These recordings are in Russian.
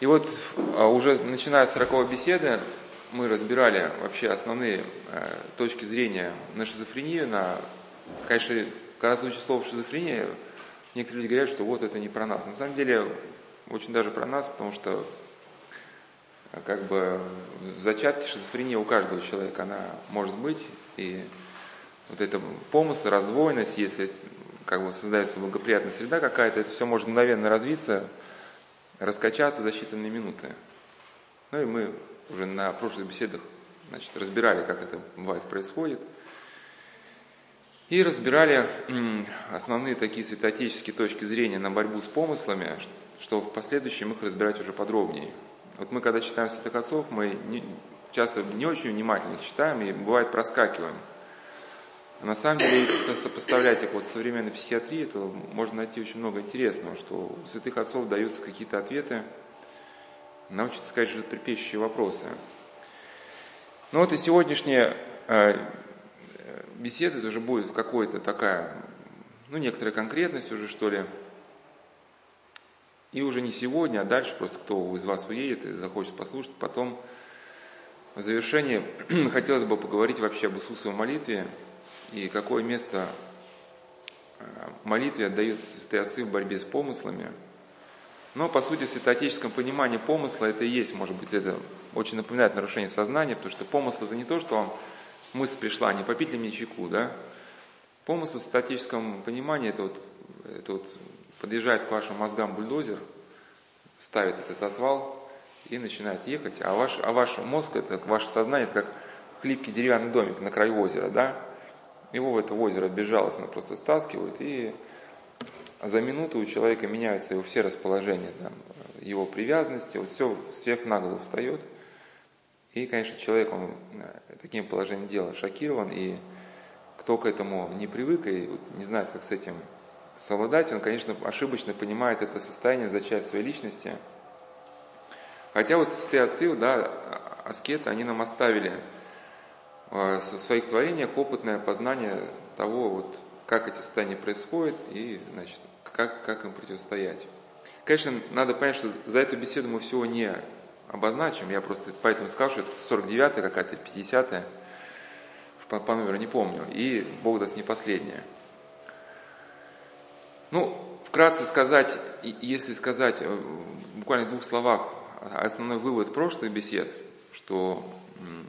И вот а, уже начиная с 40 беседы мы разбирали вообще основные э, точки зрения на шизофрению, на, конечно, когда звучит слово шизофрения, некоторые люди говорят, что вот это не про нас. На самом деле, очень даже про нас, потому что как бы в зачатке шизофрения у каждого человека она может быть, и вот это помысл, раздвоенность, если как бы создается благоприятная среда какая-то, это все может мгновенно развиться, раскачаться за считанные минуты. Ну и мы уже на прошлых беседах значит, разбирали, как это бывает происходит. И разбирали основные такие святоотеческие точки зрения на борьбу с помыслами, что в последующем их разбирать уже подробнее. Вот мы, когда читаем святых отцов, мы не, часто не очень внимательно их читаем и бывает проскакиваем. А на самом деле, если сопоставлять их вот с современной психиатрией, то можно найти очень много интересного, что у святых отцов даются какие-то ответы на очень, так сказать, животрепещущие вопросы. Ну вот и сегодняшняя э, беседа это уже будет какая-то такая, ну, некоторая конкретность уже, что ли. И уже не сегодня, а дальше просто кто из вас уедет и захочет послушать. Потом в завершении хотелось бы поговорить вообще об Иисусовой молитве, и какое место э, молитве отдают святые отцы в борьбе с помыслами. Но, по сути, в святоотеческом понимании помысла это и есть, может быть, это очень напоминает нарушение сознания, потому что помысл это не то, что вам мысль пришла, не попить ли мне чайку, да? Помысл в статическом понимании это вот, это вот подъезжает к вашим мозгам бульдозер, ставит этот отвал и начинает ехать, а ваш, а ваш мозг, это ваше сознание, это как хлипкий деревянный домик на краю озера, да? Его в это озеро безжалостно просто стаскивают, и за минуту у человека меняются его все расположения, там, его привязанности, вот все всех на встает. И, конечно, человек, он э, таким положением дела шокирован, и кто к этому не привык и не знает, как с этим совладать, он, конечно, ошибочно понимает это состояние за часть своей личности. Хотя вот святые отцы, да, аскеты, они нам оставили в своих творениях опытное познание того, вот, как эти состояния происходят и значит, как, как им противостоять. Конечно, надо понять, что за эту беседу мы всего не обозначим, я просто поэтому скажу, что это 49-я какая-то, 50-я, по, по номеру не помню, и Бог даст не последняя. Ну, вкратце сказать, если сказать э, буквально в двух словах основной вывод прошлых бесед, что,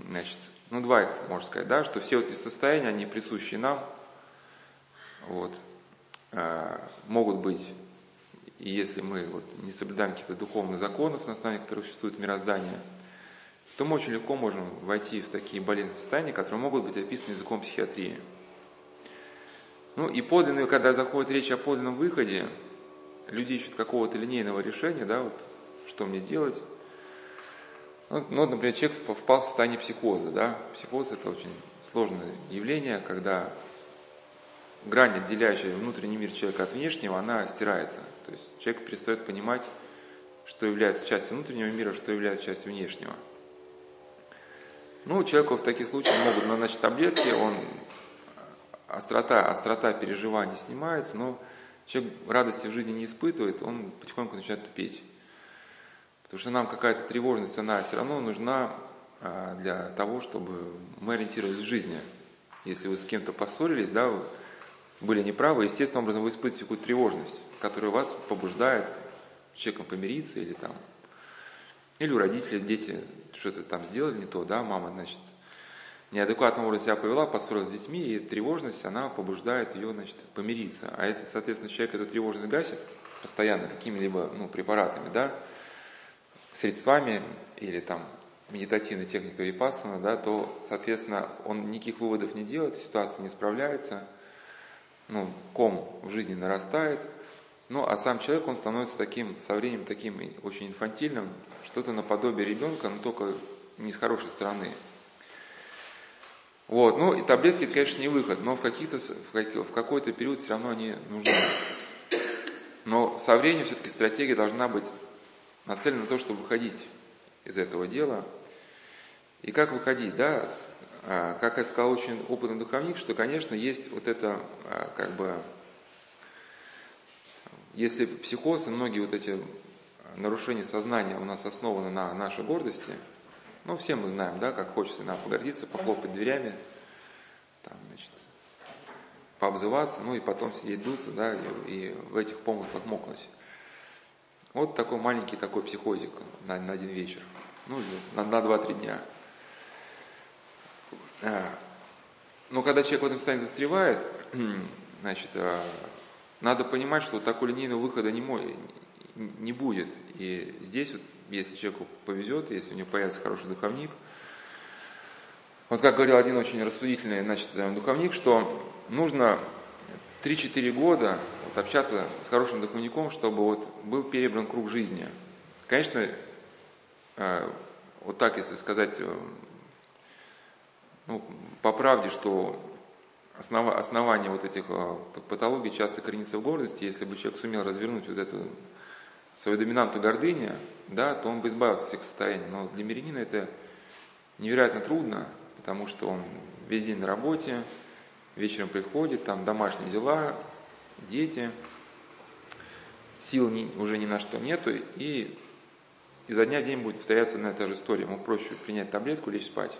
значит, ну, два можно сказать, да, что все эти состояния, они присущи нам, вот, э, могут быть, и если мы вот, не соблюдаем каких-то духовных законов, на основании которых существует мироздание, то мы очень легко можем войти в такие болезненные состояния, которые могут быть описаны языком психиатрии. Ну и подлинную, когда заходит речь о подлинном выходе, люди ищут какого-то линейного решения, да, вот что мне делать, ну, ну, например, человек впал в состояние психоза. Да? Психоз – это очень сложное явление, когда грань, отделяющая внутренний мир человека от внешнего, она стирается. То есть человек перестает понимать, что является частью внутреннего мира, что является частью внешнего. Ну, человеку в таких случаях могут назначить таблетки, он острота, острота переживаний снимается, но человек радости в жизни не испытывает, он потихоньку начинает тупеть. Потому что нам какая-то тревожность, она все равно нужна а, для того, чтобы мы ориентировались в жизни. Если вы с кем-то поссорились, да, были неправы, естественным образом вы испытываете какую-то тревожность, которая вас побуждает с человеком помириться или там, или у родителей дети что-то там сделали не то, да, мама, значит, неадекватным образом себя повела, поссорилась с детьми, и тревожность, она побуждает ее, значит, помириться. А если, соответственно, человек эту тревожность гасит постоянно какими-либо, ну, препаратами, да, средствами или там медитативной техникой випассана, да, то, соответственно, он никаких выводов не делает, ситуация не справляется, ну, ком в жизни нарастает, ну, а сам человек, он становится таким, со временем таким очень инфантильным, что-то наподобие ребенка, но только не с хорошей стороны. Вот, ну, и таблетки, конечно, не выход, но в, каких-то, в какой-то период все равно они нужны. Но со временем все-таки стратегия должна быть нацелен на то, чтобы выходить из этого дела. И как выходить, да, а, как я сказал очень опытный духовник, что, конечно, есть вот это, а, как бы, если психоз и многие вот эти нарушение сознания у нас основано на нашей гордости, ну, все мы знаем, да, как хочется нам погордиться, похлопать дверями, там, значит, пообзываться, ну и потом сидеть дуться, да, и, и в этих помыслах мокнуть. Вот такой маленький такой психозик на, на один вечер, ну, на, на 2-3 дня. А, но когда человек в этом состоянии застревает, значит, а, надо понимать, что такого линейного выхода не, не будет. И здесь, вот, если человеку повезет, если у него появится хороший духовник, вот как говорил один очень рассудительный значит, духовник, что нужно 3-4 года вот, общаться с хорошим духовником, чтобы вот был перебран круг жизни. Конечно, э, вот так, если сказать, э, ну, по правде, что основа, основание вот этих э, патологий часто коренится в гордости, если бы человек сумел развернуть вот эту свою доминанту гордыни, да, то он бы избавился от всех состояний. Но для мирянина это невероятно трудно, потому что он весь день на работе, вечером приходит, там домашние дела, дети, сил ни, уже ни на что нету, и изо дня в день будет повторяться одна и же история. Ему проще принять таблетку, лечь спать.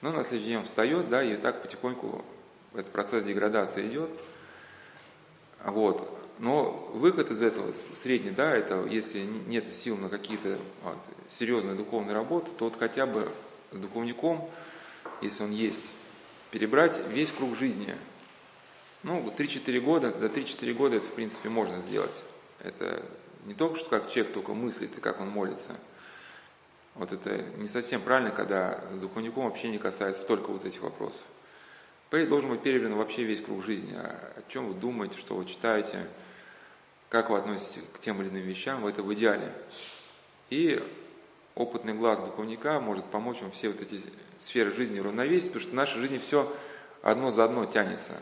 Но на следующий день он встает, да, и так потихоньку этот процесс деградации идет. Вот. Но выход из этого средний, да, это если нет сил на какие-то вот, серьезные духовные работы, то вот хотя бы с духовником, если он есть, перебрать весь круг жизни. Ну, 3-4 года, за 3-4 года это, в принципе, можно сделать. Это не только что как человек только мыслит и как он молится. Вот это не совсем правильно, когда с духовником вообще не касается только вот этих вопросов. Поэтому должен быть перебран вообще весь круг жизни. О чем вы думаете, что вы читаете, как вы относитесь к тем или иным вещам, это в идеале. И опытный глаз духовника может помочь вам все вот эти сферы жизни равновесить, потому что в нашей жизни все одно за одно тянется.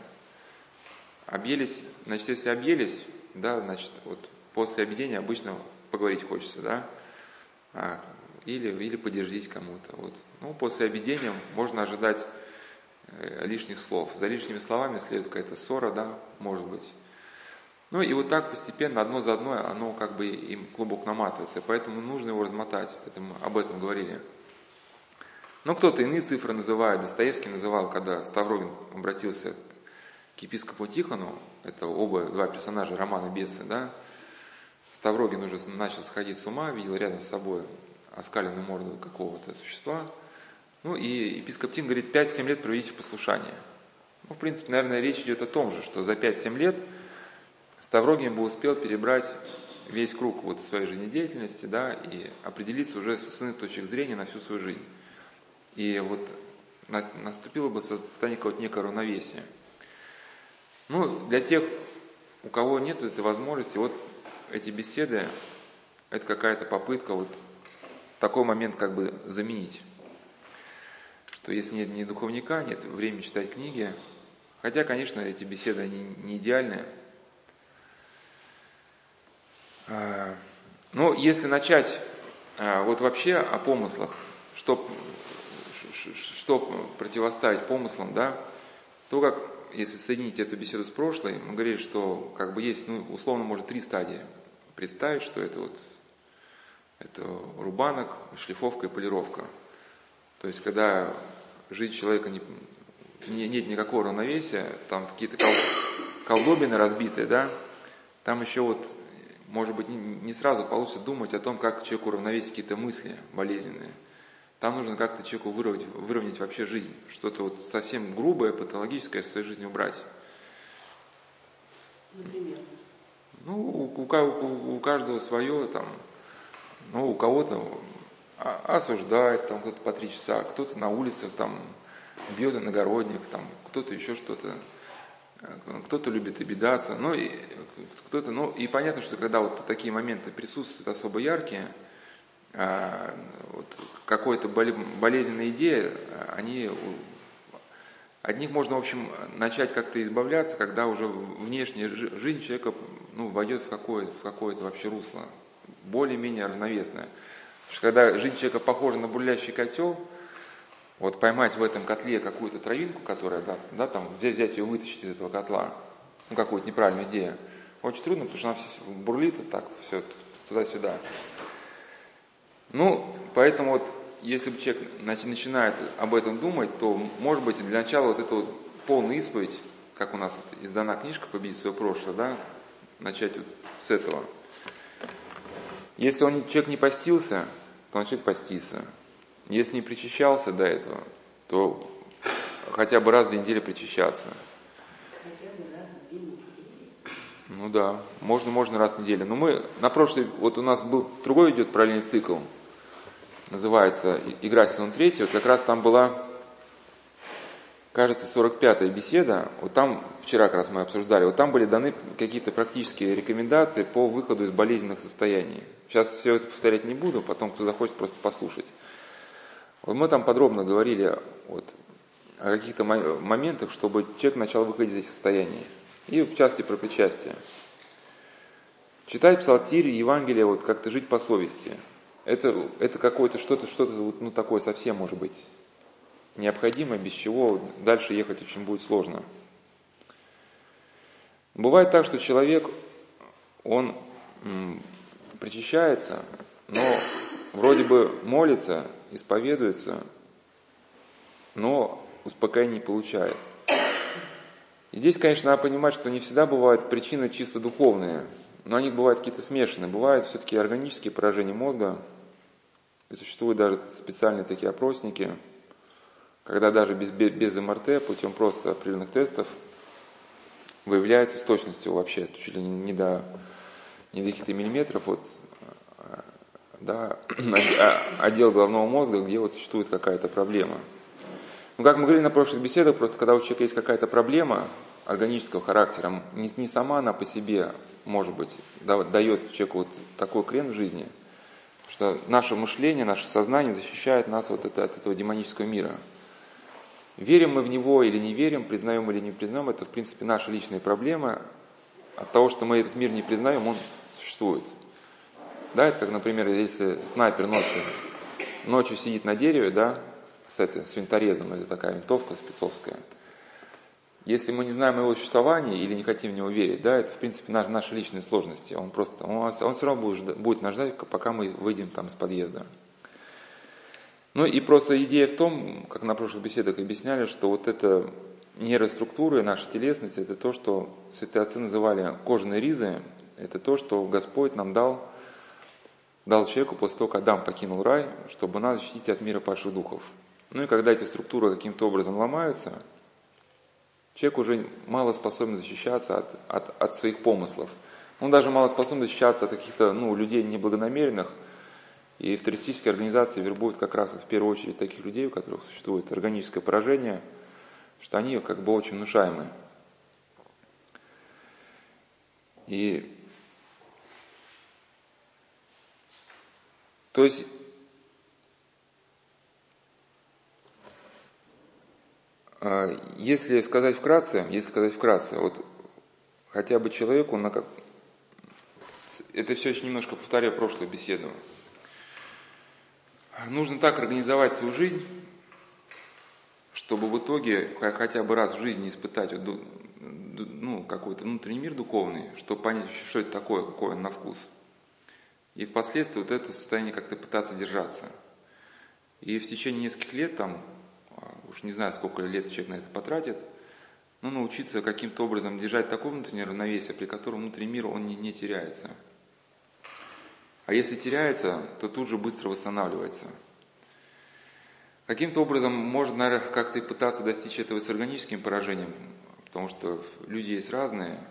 Объелись, значит, если объелись, да, значит, вот после объедения обычно поговорить хочется, да, а, или, или подержись кому-то. Вот. Ну, после объедения можно ожидать э, лишних слов. За лишними словами следует какая-то ссора, да, может быть. Ну и вот так постепенно, одно за одно, оно как бы им клубок наматывается, поэтому нужно его размотать, поэтому об этом говорили. Но кто-то иные цифры называет, Достоевский называл, когда Ставрогин обратился к епископу Тихону, это оба два персонажа романа «Бесы», да, Ставрогин уже начал сходить с ума, видел рядом с собой оскаленную морду какого-то существа, ну и епископ Тихон говорит, 5-7 лет проведите в послушании. Ну, в принципе, наверное, речь идет о том же, что за 5-7 лет – Ставрогин бы успел перебрать весь круг вот своей жизнедеятельности, да, и определиться уже с иных точек зрения на всю свою жизнь. И вот наступило бы состояние какого-то некого равновесия. Ну, для тех, у кого нет этой возможности, вот эти беседы, это какая-то попытка вот такой момент как бы заменить. Что если нет ни духовника, нет времени читать книги, хотя, конечно, эти беседы, они не идеальные, а, ну, если начать а, вот вообще о помыслах, что, что противоставить помыслам, да, то как, если соединить эту беседу с прошлой, мы говорили, что как бы есть, ну, условно, может, три стадии. Представить, что это вот это рубанок, шлифовка и полировка. То есть, когда жизнь человека не, не, нет никакого равновесия, там какие-то кол, колдобины разбитые, да, там еще вот может быть, не сразу получится думать о том, как человеку уравновесить какие-то мысли болезненные. Там нужно как-то человеку выровнять, выровнять вообще жизнь, что-то вот совсем грубое, патологическое в своей жизни убрать. Например? Ну, у, у, у каждого свое, там, ну, у кого-то осуждает, там, кто-то по три часа, кто-то на улицах, там, бьет иногородних, там, кто-то еще что-то. Кто-то любит обидаться, ну и кто-то, ну и понятно, что когда вот такие моменты присутствуют особо яркие, вот какой-то болезненная идея, они от них можно, в общем, начать как-то избавляться, когда уже внешняя жизнь человека ну, войдет в какое-то, в какое-то вообще русло, более-менее равновесное. Потому что когда жизнь человека похожа на бурлящий котел, вот поймать в этом котле какую-то травинку, которая, да, да там, взять ее, вытащить из этого котла, ну, какую-то неправильную идею, очень трудно, потому что она все бурлит, вот так все туда-сюда. Ну, поэтому вот, если бы человек начинает об этом думать, то, может быть, для начала вот эта вот полная исповедь, как у нас вот издана книжка «Победить свое прошлое», да, начать вот с этого. Если он, человек не постился, то он человек постится. Если не причащался до этого, то хотя бы раз в две недели причащаться. Ну да, можно, можно раз в неделю. Но мы на прошлой, вот у нас был другой идет параллельный цикл, называется «Игра сезон третий». Вот как раз там была, кажется, 45-я беседа. Вот там, вчера как раз мы обсуждали, вот там были даны какие-то практические рекомендации по выходу из болезненных состояний. Сейчас все это повторять не буду, потом кто захочет просто послушать. Вот мы там подробно говорили вот, о каких-то моментах, чтобы человек начал выходить из этих состояний. И в части про причастие. Читать псалтирь, Евангелие, вот как-то жить по совести. Это, это какое-то что-то, что-то ну, такое совсем может быть необходимое, без чего дальше ехать очень будет сложно. Бывает так, что человек, он м, причащается, но вроде бы молится, исповедуется, но успокоения не получает. И здесь, конечно, надо понимать, что не всегда бывают причины чисто духовные, но они бывают какие-то смешанные. Бывают все-таки органические поражения мозга, и существуют даже специальные такие опросники, когда даже без, без МРТ, путем просто определенных тестов, выявляется с точностью вообще, чуть ли не до, не до каких-то миллиметров, вот, да, отдел головного мозга, где вот существует какая-то проблема. Ну, как мы говорили на прошлых беседах, просто когда у человека есть какая-то проблема органического характера, не, не сама она по себе, может быть, да, дает человеку вот такой крен в жизни, что наше мышление, наше сознание защищает нас вот это, от этого демонического мира. Верим мы в него или не верим, признаем или не признаем, это в принципе наша личная проблема. От того, что мы этот мир не признаем, он существует. Да, это как, например, если снайпер ночью, ночью сидит на дереве, да, с, этой, с винторезом, это такая винтовка спецовская. Если мы не знаем его существования или не хотим в него верить, да, это в принципе наши, наши личные сложности. Он просто, он, он все равно будет, будет нас ждать, пока мы выйдем там из подъезда. Ну и просто идея в том, как на прошлых беседах объясняли, что вот эта нейроструктура, наша телесность, это то, что святые отцы называли кожаные ризы, это то, что Господь нам дал, дал человеку после того, как Адам покинул рай, чтобы нас защитить от мира падших духов. Ну и когда эти структуры каким-то образом ломаются, человек уже мало способен защищаться от, от, от своих помыслов. Он даже мало способен защищаться от каких-то ну, людей неблагонамеренных, и в террористические организации вербуют как раз вот в первую очередь таких людей, у которых существует органическое поражение, что они как бы очень внушаемые. И то есть а, если сказать вкратце, если сказать вкратце, вот хотя бы человеку, на как... это все еще немножко повторяю прошлую беседу, нужно так организовать свою жизнь, чтобы в итоге хотя бы раз в жизни испытать ну, какой-то внутренний мир духовный, чтобы понять, что это такое, какой он на вкус. И впоследствии вот это состояние как-то пытаться держаться. И в течение нескольких лет, там, уж не знаю, сколько лет человек на это потратит, но научиться каким-то образом держать такое внутреннее равновесие, при котором внутренний мир он не, не теряется. А если теряется, то тут же быстро восстанавливается. Каким-то образом можно, наверное, как-то и пытаться достичь этого с органическим поражением, потому что люди есть разные,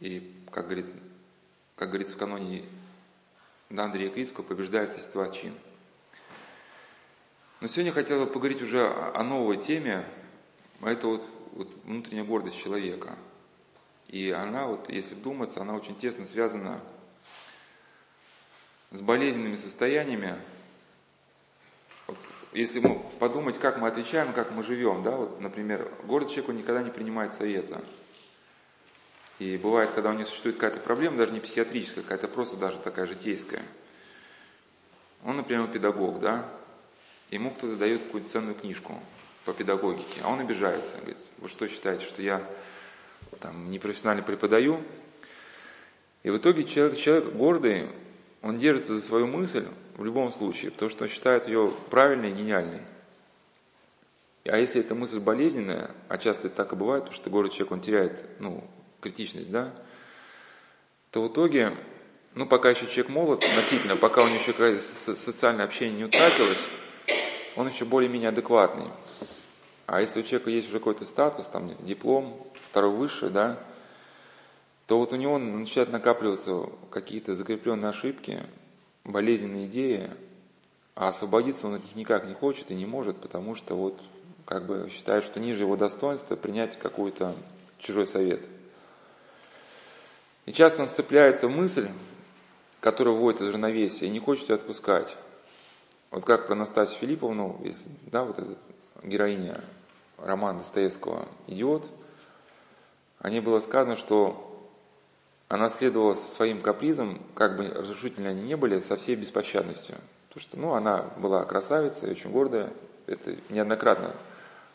и, как, говорит, как говорится в каноне Андрея Крицкого, побеждает существа чин. Но сегодня хотел бы поговорить уже о новой теме, а это вот, вот внутренняя гордость человека. И она, вот, если вдуматься, она очень тесно связана с болезненными состояниями. Вот, если мы подумать, как мы отвечаем, как мы живем, да, вот, например, город человеку никогда не принимает совета. И бывает, когда у него существует какая-то проблема, даже не психиатрическая, какая-то просто даже такая житейская. Он, например, педагог, да, ему кто-то дает какую-то ценную книжку по педагогике, а он обижается, говорит, вы что считаете, что я там непрофессионально преподаю? И в итоге человек, человек гордый, он держится за свою мысль в любом случае, потому что он считает ее правильной и гениальной. А если эта мысль болезненная, а часто это так и бывает, потому что город человек, он теряет ну, критичность, да, то в итоге, ну, пока еще человек молод относительно, пока у него еще социальное общение не утратилось, он еще более-менее адекватный. А если у человека есть уже какой-то статус, там, диплом, второй высший, да, то вот у него начинают накапливаться какие-то закрепленные ошибки, болезненные идеи, а освободиться он от них никак не хочет и не может, потому что вот как бы считает, что ниже его достоинства принять какой-то чужой совет. И часто он вцепляется в мысль, которая вводит из равновесия, и не хочет ее отпускать. Вот как про Настасью Филипповну, да, вот эта героиня романа Достоевского «Идиот», о ней было сказано, что она следовала своим капризам, как бы разрушительны они не были, со всей беспощадностью. Потому что, ну, она была красавицей, очень гордая. Это неоднократно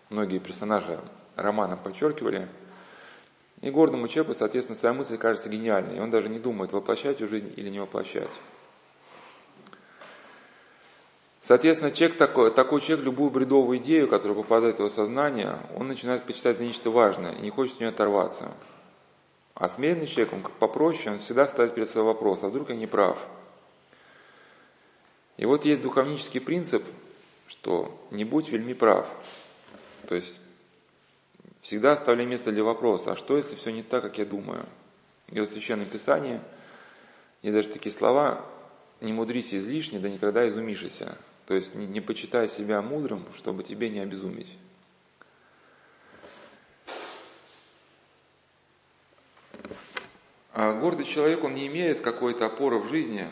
многие персонажи романа подчеркивали. И гордому человеку, соответственно, своя мысль кажется гениальной. И он даже не думает, воплощать ее жизнь или не воплощать. Соответственно, человек такой, такой человек любую бредовую идею, которая попадает в его сознание, он начинает почитать нечто важное и не хочет от нее оторваться. А смиренный человек, он как попроще, он всегда ставит перед собой вопрос, а вдруг я не прав? И вот есть духовнический принцип, что не будь вельми прав. То есть всегда оставляй место для вопроса, а что если все не так, как я думаю? И в Священном Писании есть даже такие слова, не мудрись излишне, да никогда изумишься. То есть не, не почитай себя мудрым, чтобы тебе не обезумить. А гордый человек, он не имеет какой-то опоры в жизни,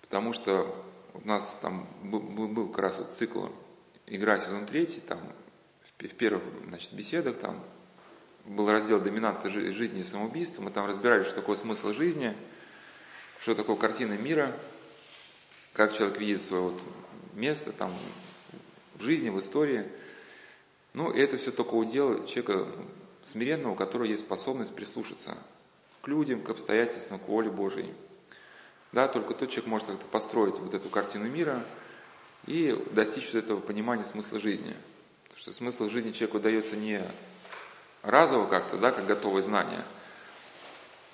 потому что у нас там был, был как раз вот цикл «Игра сезон третий», там в первых значит, беседах там был раздел «Доминанты жизни и самоубийства», мы там разбирали, что такое смысл жизни, что такое картина мира – как человек видит свое вот место там в жизни, в истории. Ну, это все только удел человека смиренного, у которого есть способность прислушаться к людям, к обстоятельствам, к воле Божьей. Да, только тот человек может как-то построить вот эту картину мира и достичь вот этого понимания смысла жизни. Потому что смысл жизни человеку дается не разово как-то, да, как готовое знание,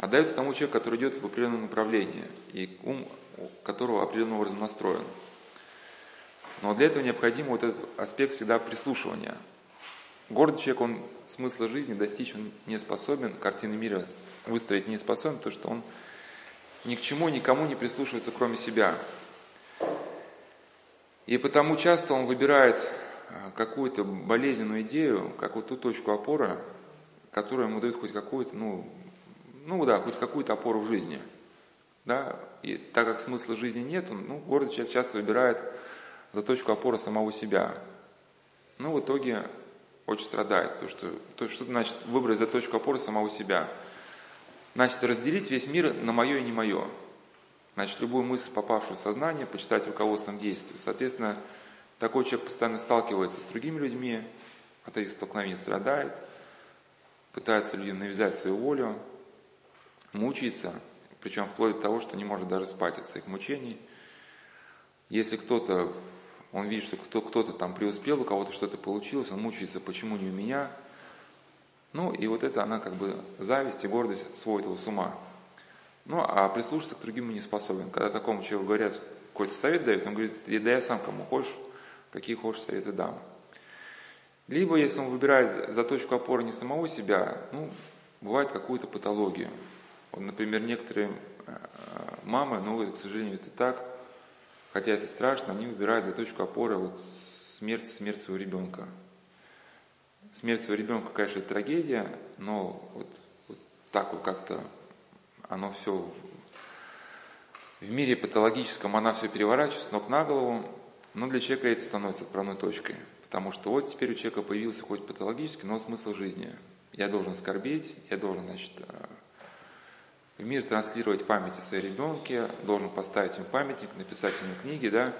а дается тому человеку, который идет в определенном направлении. И ум которого определенным образом настроен. Но для этого необходим вот этот аспект всегда прислушивания. Гордый человек, он смысла жизни достичь он не способен, картины мира выстроить не способен, потому что он ни к чему, никому не прислушивается, кроме себя. И потому часто он выбирает а, какую-то болезненную идею, как вот ту точку опоры, которая ему дает хоть какую-то, ну, ну да, хоть какую-то опору в жизни – да? И так как смысла жизни нет, ну, гордый человек часто выбирает за точку опоры самого себя. Ну, в итоге очень страдает. То, что, то, что значит выбрать за точку опоры самого себя? Значит, разделить весь мир на мое и не мое. Значит, любую мысль, попавшую в сознание, почитать руководством действию. Соответственно, такой человек постоянно сталкивается с другими людьми, от этих столкновений страдает, пытается людям навязать свою волю, мучается – причем вплоть до того, что не может даже спать от своих мучений. Если кто-то, он видит, что кто, кто-то там преуспел, у кого-то что-то получилось, он мучается, почему не у меня. Ну, и вот это она как бы зависть и гордость сводит его с ума. Ну, а прислушаться к другим не способен. Когда такому человеку говорят, какой-то совет дают, он говорит, да я сам кому хочешь, какие хочешь советы дам. Либо, если он выбирает за точку опоры не самого себя, ну, бывает какую-то патологию. Вот, например, некоторые э, мамы, ну, к сожалению, это так, хотя это страшно, они выбирают за точку опоры вот смерть, смерть своего ребенка. Смерть своего ребенка, конечно, трагедия, но вот, вот так вот как-то оно все в мире патологическом, она все переворачивается ног на голову, но для человека это становится отправной точкой. Потому что вот теперь у человека появился хоть патологический, но смысл жизни. Я должен скорбеть, я должен, значит, э, в мир транслировать память о своей ребенке, должен поставить ему памятник, написать ему книги, да,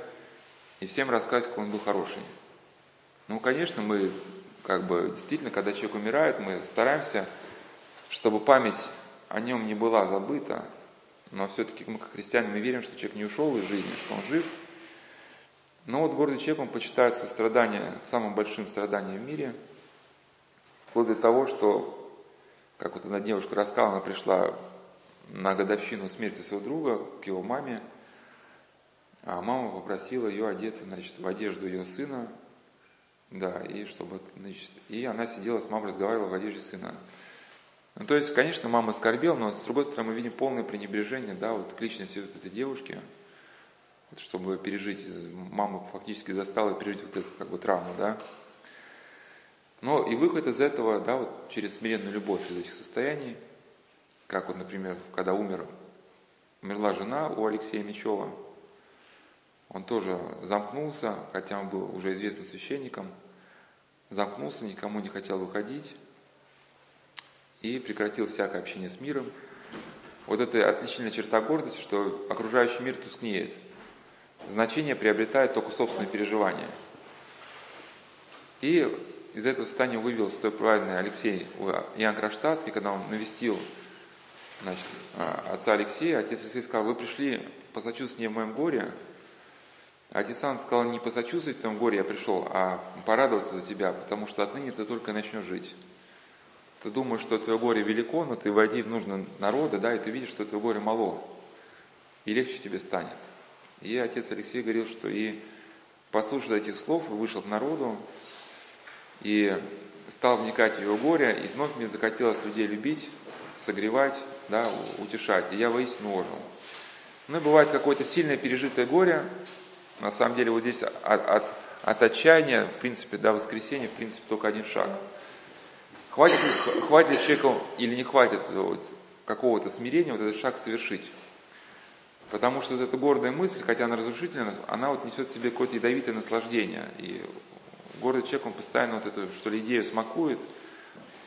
и всем рассказать, какой он был хороший. Ну, конечно, мы, как бы, действительно, когда человек умирает, мы стараемся, чтобы память о нем не была забыта, но все-таки мы, как христиане, мы верим, что человек не ушел из жизни, что он жив. Но вот гордый человек, он почитает страдание самым большим страданием в мире, вплоть до того, что, как вот одна девушка рассказала, она пришла на годовщину смерти своего друга к его маме, а мама попросила ее одеться, значит, в одежду ее сына, да, и чтобы, значит, и она сидела с мамой, разговаривала в одежде сына. Ну, то есть, конечно, мама скорбела, но с другой стороны мы видим полное пренебрежение, да, вот к личности вот этой девушки, вот, чтобы пережить, мама фактически застала пережить вот эту как бы травму, да. Но и выход из этого, да, вот через смиренную любовь из этих состояний, как вот, например, когда умер, умерла жена у Алексея Мечева, он тоже замкнулся, хотя он был уже известным священником, замкнулся, никому не хотел выходить и прекратил всякое общение с миром. Вот это отличительная черта гордости, что окружающий мир тускнеет. Значение приобретает только собственное переживание. И из этого состояния вывел святой праведный Алексей Иоанн Кронштадтский, когда он навестил значит, а, отца Алексея, отец Алексей сказал, вы пришли посочувствовать мне в моем горе, Отец Ан сказал, не посочувствовать в том горе я пришел, а порадоваться за тебя, потому что отныне ты только начнешь жить. Ты думаешь, что твое горе велико, но ты войди в нужные народы, да, и ты видишь, что твое горе мало, и легче тебе станет. И отец Алексей говорил, что и послушав этих слов, вышел к народу, и стал вникать в его горе, и вновь мне захотелось людей любить, согревать, да, утешать. И я воистину ожил. Ну и бывает какое-то сильное пережитое горе, на самом деле вот здесь от, от, от отчаяния, в принципе, до воскресения, в принципе, только один шаг. Хватит, хватит человеку или не хватит вот, какого-то смирения вот этот шаг совершить. Потому что вот эта гордая мысль, хотя она разрушительна, она вот несет в себе какое-то ядовитое наслаждение. И гордый человек, он постоянно вот эту, что ли, идею смакует,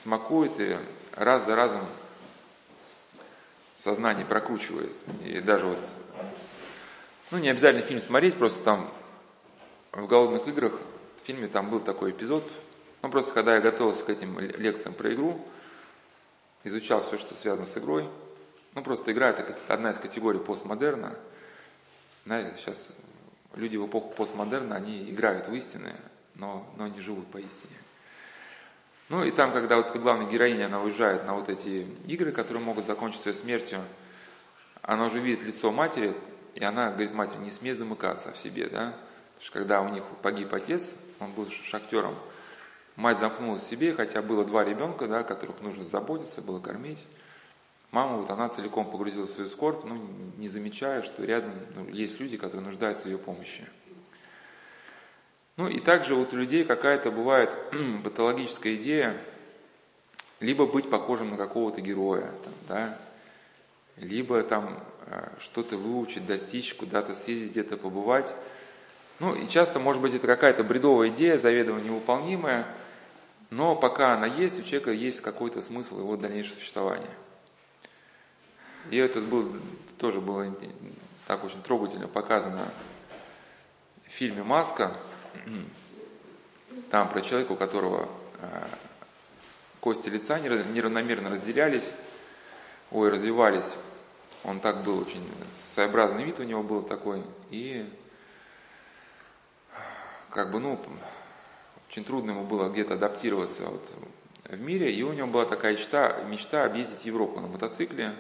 смакует и раз за разом в сознании прокручивает. И даже вот ну, не обязательно фильм смотреть, просто там в «Голодных играх» в фильме там был такой эпизод. Ну, просто когда я готовился к этим лекциям про игру, изучал все, что связано с игрой, ну, просто игра – это одна из категорий постмодерна. Знаете, сейчас люди в эпоху постмодерна, они играют в истины, но, но не живут по истине. Ну и там, когда вот главная героиня, она уезжает на вот эти игры, которые могут закончиться ее смертью, она уже видит лицо матери, и она говорит матери, не смей замыкаться в себе, да. Потому что когда у них погиб отец, он был шахтером, мать замкнулась в себе, хотя было два ребенка, да, которых нужно заботиться, было кормить. Мама, вот она целиком погрузилась в свою скорбь, ну, не замечая, что рядом ну, есть люди, которые нуждаются в ее помощи. Ну и также вот у людей какая-то бывает патологическая идея, либо быть похожим на какого-то героя, там, да, либо там Э, что-то выучить, достичь, куда-то съездить, где-то побывать. Ну и часто, может быть, это какая-то бредовая идея, заведомо невыполнимая, но пока она есть, у человека есть какой-то смысл его дальнейшего существования. И это был, тоже было так очень трогательно показано в фильме «Маска». Там про человека, у которого э, кости лица неравномерно разделялись, ой, развивались. Он так был очень, своеобразный вид у него был такой, и как бы, ну, очень трудно ему было где-то адаптироваться вот в мире, и у него была такая мечта, мечта объездить Европу на мотоцикле.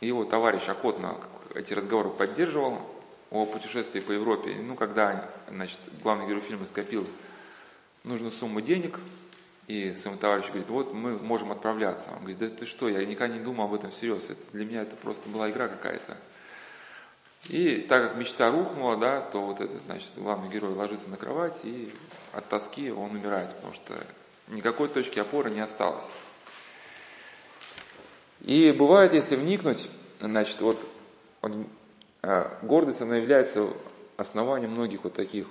И его товарищ охотно эти разговоры поддерживал о путешествии по Европе. Ну, когда, значит, главный герой фильма скопил нужную сумму денег, и своему товарищу говорит, вот мы можем отправляться. Он говорит, да ты что, я никогда не думал об этом всерьез, это, для меня это просто была игра какая-то. И так как мечта рухнула, да, то вот этот, значит, главный герой ложится на кровать и от тоски он умирает, потому что никакой точки опоры не осталось. И бывает, если вникнуть, значит, вот он, гордость, она является основанием многих вот таких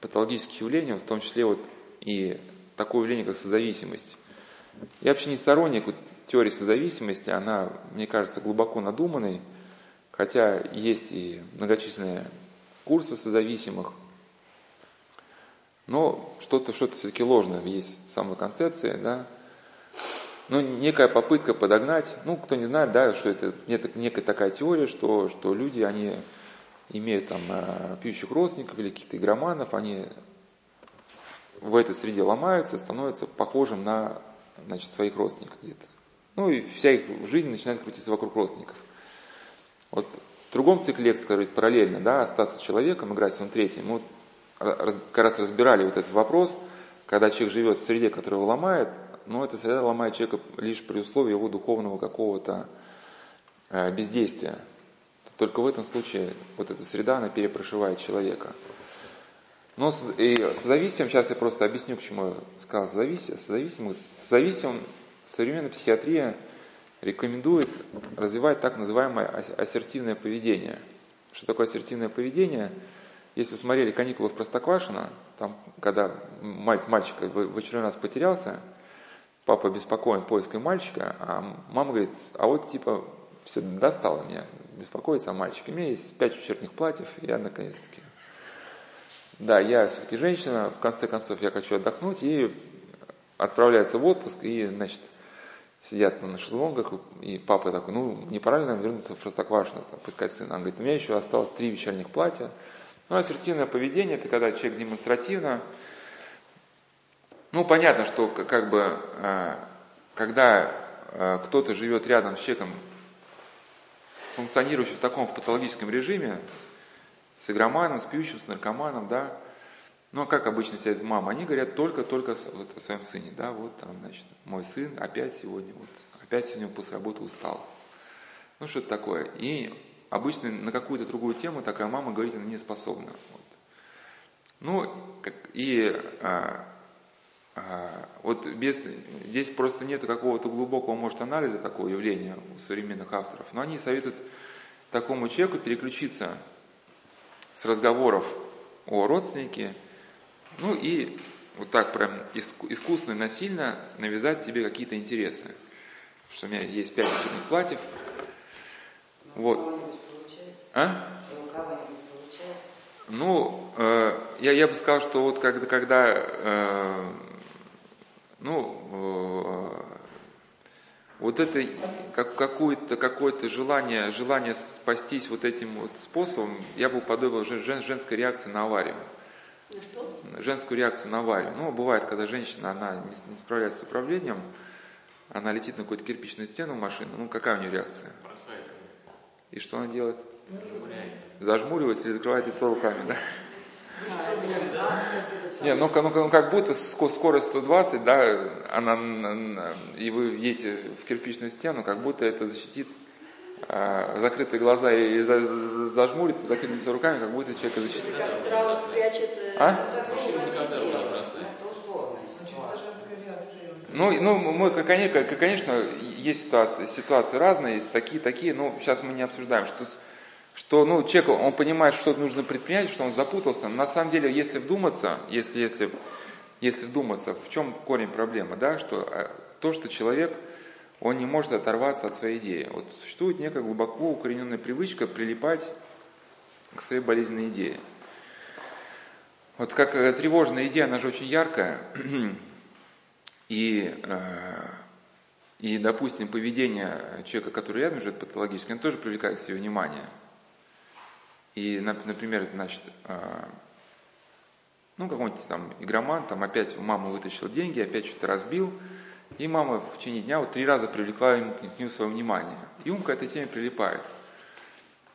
патологических явлений, в том числе вот и такое явление, как созависимость. Я вообще не сторонник вот, теории созависимости, она, мне кажется, глубоко надуманной, хотя есть и многочисленные курсы созависимых, но что-то что все-таки ложное есть в самой концепции, да. Ну, некая попытка подогнать, ну, кто не знает, да, что это некая такая теория, что, что люди, они имеют там э, пьющих родственников или каких-то игроманов, они в этой среде ломаются, становятся похожим на значит, своих родственников где-то. Ну и вся их жизнь начинает крутиться вокруг родственников. Вот в другом цикле лекций, который параллельно, да, остаться человеком, играть в третьем, мы вот как раз разбирали вот этот вопрос, когда человек живет в среде, которая его ломает, но эта среда ломает человека лишь при условии его духовного какого-то э, бездействия. Только в этом случае вот эта среда, она перепрошивает человека. Но с, и с зависимым, сейчас я просто объясню, к чему я сказал, с зависимым, с зависимым, современная психиатрия рекомендует развивать так называемое ассертивное поведение. Что такое ассертивное поведение? Если смотрели «Каникулы в Простоквашино», там, когда мальчик в очередной раз потерялся, папа беспокоен поиском мальчика, а мама говорит, а вот типа все достало меня беспокоиться о мальчике. У меня есть пять вечерних платьев, и я наконец-таки... Да, я все-таки женщина, в конце концов я хочу отдохнуть, и отправляется в отпуск, и, значит, сидят на шезлонгах, и папа такой, ну, не пора ли нам вернуться в Простоквашино, там, поискать сына? Он говорит, у меня еще осталось три вечерних платья. Ну, ассертивное поведение, это когда человек демонстративно, ну, понятно, что как бы, э, когда э, кто-то живет рядом с человеком, функционирующим в таком в патологическом режиме, с игроманом, с пьющим, с наркоманом, да, ну, а как обычно сидят мама? Они говорят только-только вот о своем сыне, да, вот там, значит, мой сын опять сегодня, вот, опять сегодня после работы устал. Ну, что это такое? И обычно на какую-то другую тему такая мама говорить она не способна. Вот. Ну, как, и а, вот без, здесь просто нет какого-то глубокого, может, анализа такого явления у современных авторов, но они советуют такому человеку переключиться с разговоров о родственнике, ну и вот так прям искусно и насильно навязать себе какие-то интересы. Что у меня есть пять вечерних платьев. Вот. А? Ну, э, я, я бы сказал, что вот когда, когда э, ну, э, вот это как, какое-то какое желание, желание спастись вот этим вот способом, я бы уподобил жен, женской реакции на аварию. На что? Женскую реакцию на аварию. Ну, бывает, когда женщина, она не, не справляется с управлением, она летит на какую-то кирпичную стену машины, ну, какая у нее реакция? Бросает. И что она делает? Зажмуривается. Зажмуривается или закрывает лицо руками, да? Не, ну, ну, ну как будто скорость 120, да, она, и вы едете в кирпичную стену, как будто это защитит а, закрытые глаза и зажмуриться, закрыть лицо руками, как будто человека защитит. А? Ну, ну, мы, конечно, конечно, есть ситуации, ситуации разные, есть такие, такие, но сейчас мы не обсуждаем, что что ну, человек, он понимает, что нужно предпринять, что он запутался. На самом деле, если вдуматься, если, если, если вдуматься, в чем корень проблемы, да, что э, то, что человек, он не может оторваться от своей идеи. Вот существует некая глубоко укорененная привычка прилипать к своей болезненной идее. Вот как э, тревожная идея, она же очень яркая, и, э, и, допустим, поведение человека, который рядом живет патологически, он тоже привлекает к себе внимание – и, например, значит, а, ну, какой-нибудь там игроман, там опять у мамы вытащил деньги, опять что-то разбил, и мама в течение дня вот три раза привлекла ему, к нему свое внимание. И ум к этой теме прилипает.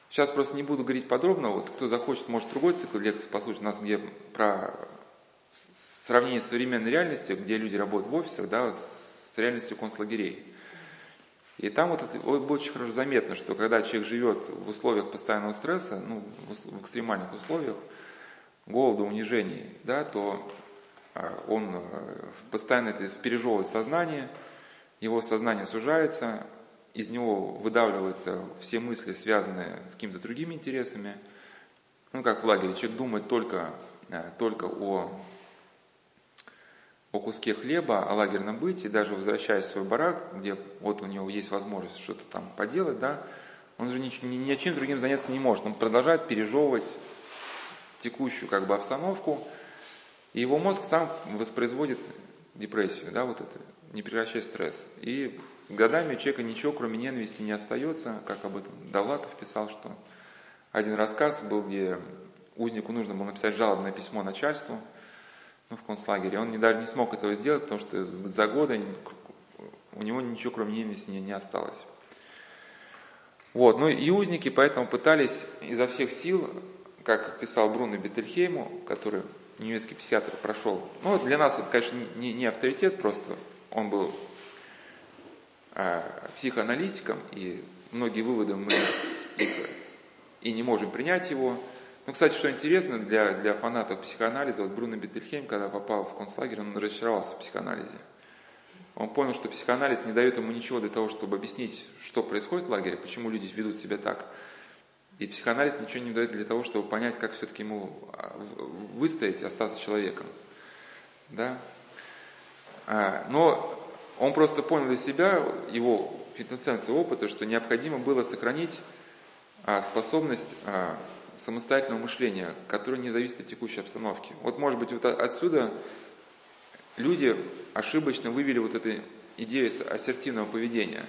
Сейчас просто не буду говорить подробно, вот кто захочет, может другой цикл лекций послушать, у нас где про сравнение современной реальности, где люди работают в офисах, да, с реальностью концлагерей. И там вот это очень хорошо заметно, что когда человек живет в условиях постоянного стресса, ну, в экстремальных условиях, голода, унижений, да, то а, он э, постоянно это пережевывает сознание, его сознание сужается, из него выдавливаются все мысли, связанные с какими-то другими интересами. Ну, как в лагере, человек думает только, э, только о о куске хлеба, о лагерном бытии, даже возвращаясь в свой барак, где вот у него есть возможность что-то там поделать, да, он же ни, ни, ни чем другим заняться не может. Он продолжает пережевывать текущую как бы обстановку, и его мозг сам воспроизводит депрессию, да, вот это, не прекращай стресс. И с годами у человека ничего, кроме ненависти, не остается, как об этом Давлатов писал, что один рассказ был, где узнику нужно было написать жалобное письмо начальству, ну, в концлагере. Он не, даже не смог этого сделать, потому что за годы у него ничего, кроме ненависти, не, не осталось. Вот, ну и узники поэтому пытались изо всех сил, как писал Бруно Бетельхейму, который немецкий психиатр прошел. Ну, для нас это, конечно, не, не авторитет, просто он был а, психоаналитиком, и многие выводы мы их и не можем принять его. Ну, кстати, что интересно для, для фанатов психоанализа, вот Бруно Бетельхейм, когда попал в концлагерь, он разочаровался в психоанализе. Он понял, что психоанализ не дает ему ничего для того, чтобы объяснить, что происходит в лагере, почему люди ведут себя так. И психоанализ ничего не дает для того, чтобы понять, как все-таки ему а, выстоять, остаться человеком. Да? А, но он просто понял для себя, его квинтэссенция опыта, что необходимо было сохранить а, способность самостоятельного мышления, которое не зависит от текущей обстановки. Вот может быть вот отсюда люди ошибочно вывели вот эту идею ассертивного поведения.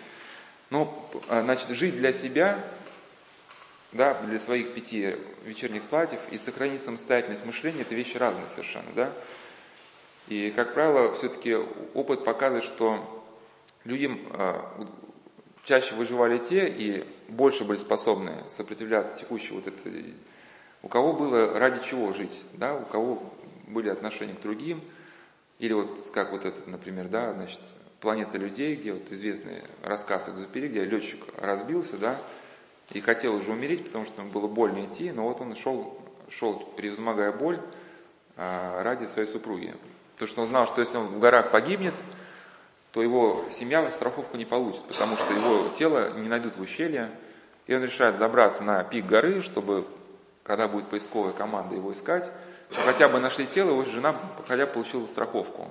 Но, значит, жить для себя да, для своих пяти вечерних платьев и сохранить самостоятельность мышления, это вещи разные совершенно, да. И, как правило, все-таки опыт показывает, что людям э, чаще выживали те и больше были способны сопротивляться текущей вот этой, у кого было ради чего жить, да, у кого были отношения к другим, или вот как вот этот, например, да, значит, «Планета людей», где вот известный рассказ Экзупери, где летчик разбился, да, и хотел уже умереть, потому что ему было больно идти, но вот он шел, шел превозмогая боль а, ради своей супруги. Потому что он знал, что если он в горах погибнет, то его семья страховку не получит, потому что его тело не найдут в ущелье, и он решает забраться на пик горы, чтобы, когда будет поисковая команда его искать, хотя бы нашли тело, его жена хотя бы получила страховку.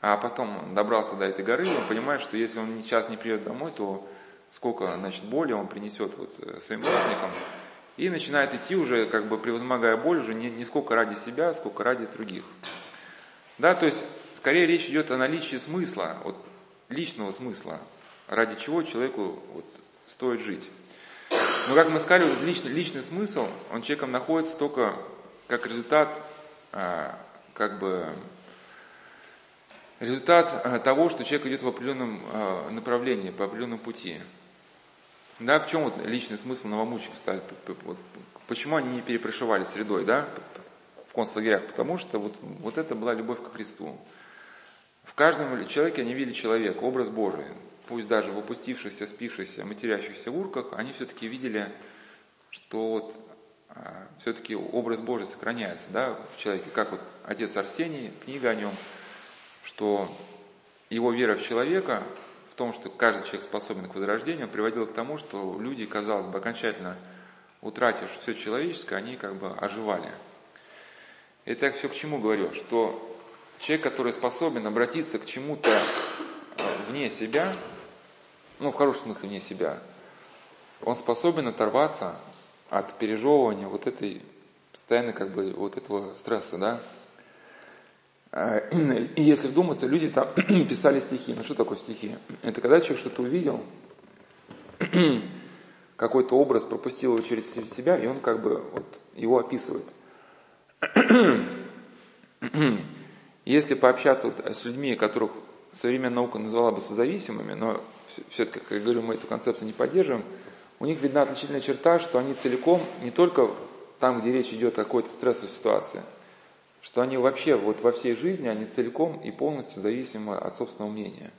А потом добрался до этой горы, и он понимает, что если он сейчас не придет домой, то сколько значит, боли он принесет вот э, своим родственникам, и начинает идти уже, как бы превозмогая боль, уже не, не сколько ради себя, сколько ради других. Да, то есть, скорее речь идет о наличии смысла, вот, личного смысла, ради чего человеку вот, стоит жить. Но, как мы сказали, вот личный, личный смысл, он человеком находится только как результат, а, как бы, результат а, того, что человек идет в определенном а, направлении, по определенному пути. Да, в чем вот личный смысл новомучек ставит? Вот, почему они не перепрошивали средой, да, в концлагерях? Потому что вот, вот это была любовь к Христу. В каждом человеке они видели человека, образ Божий. Пусть даже в опустившихся, спившихся, матерящихся урках, они все-таки видели, что вот, а, все-таки образ Божий сохраняется да, в человеке. Как вот отец Арсений, книга о нем, что его вера в человека том, что каждый человек способен к возрождению, приводило к тому, что люди, казалось бы, окончательно утратив все человеческое, они как бы оживали. Это я все к чему говорю, что человек, который способен обратиться к чему-то э, вне себя, ну, в хорошем смысле вне себя, он способен оторваться от пережевывания вот этой постоянно как бы вот этого стресса, да, а, и если вдуматься, люди там писали стихи. Ну что такое стихи? Это когда человек что-то увидел, какой-то образ пропустил его через себя, и он как бы вот его описывает. Если пообщаться вот с людьми, которых современная наука назвала бы созависимыми, но все-таки, как я говорю, мы эту концепцию не поддерживаем, у них видна отличительная черта, что они целиком, не только там, где речь идет о какой-то стрессовой ситуации – что они вообще вот во всей жизни, они целиком и полностью зависимы от собственного мнения.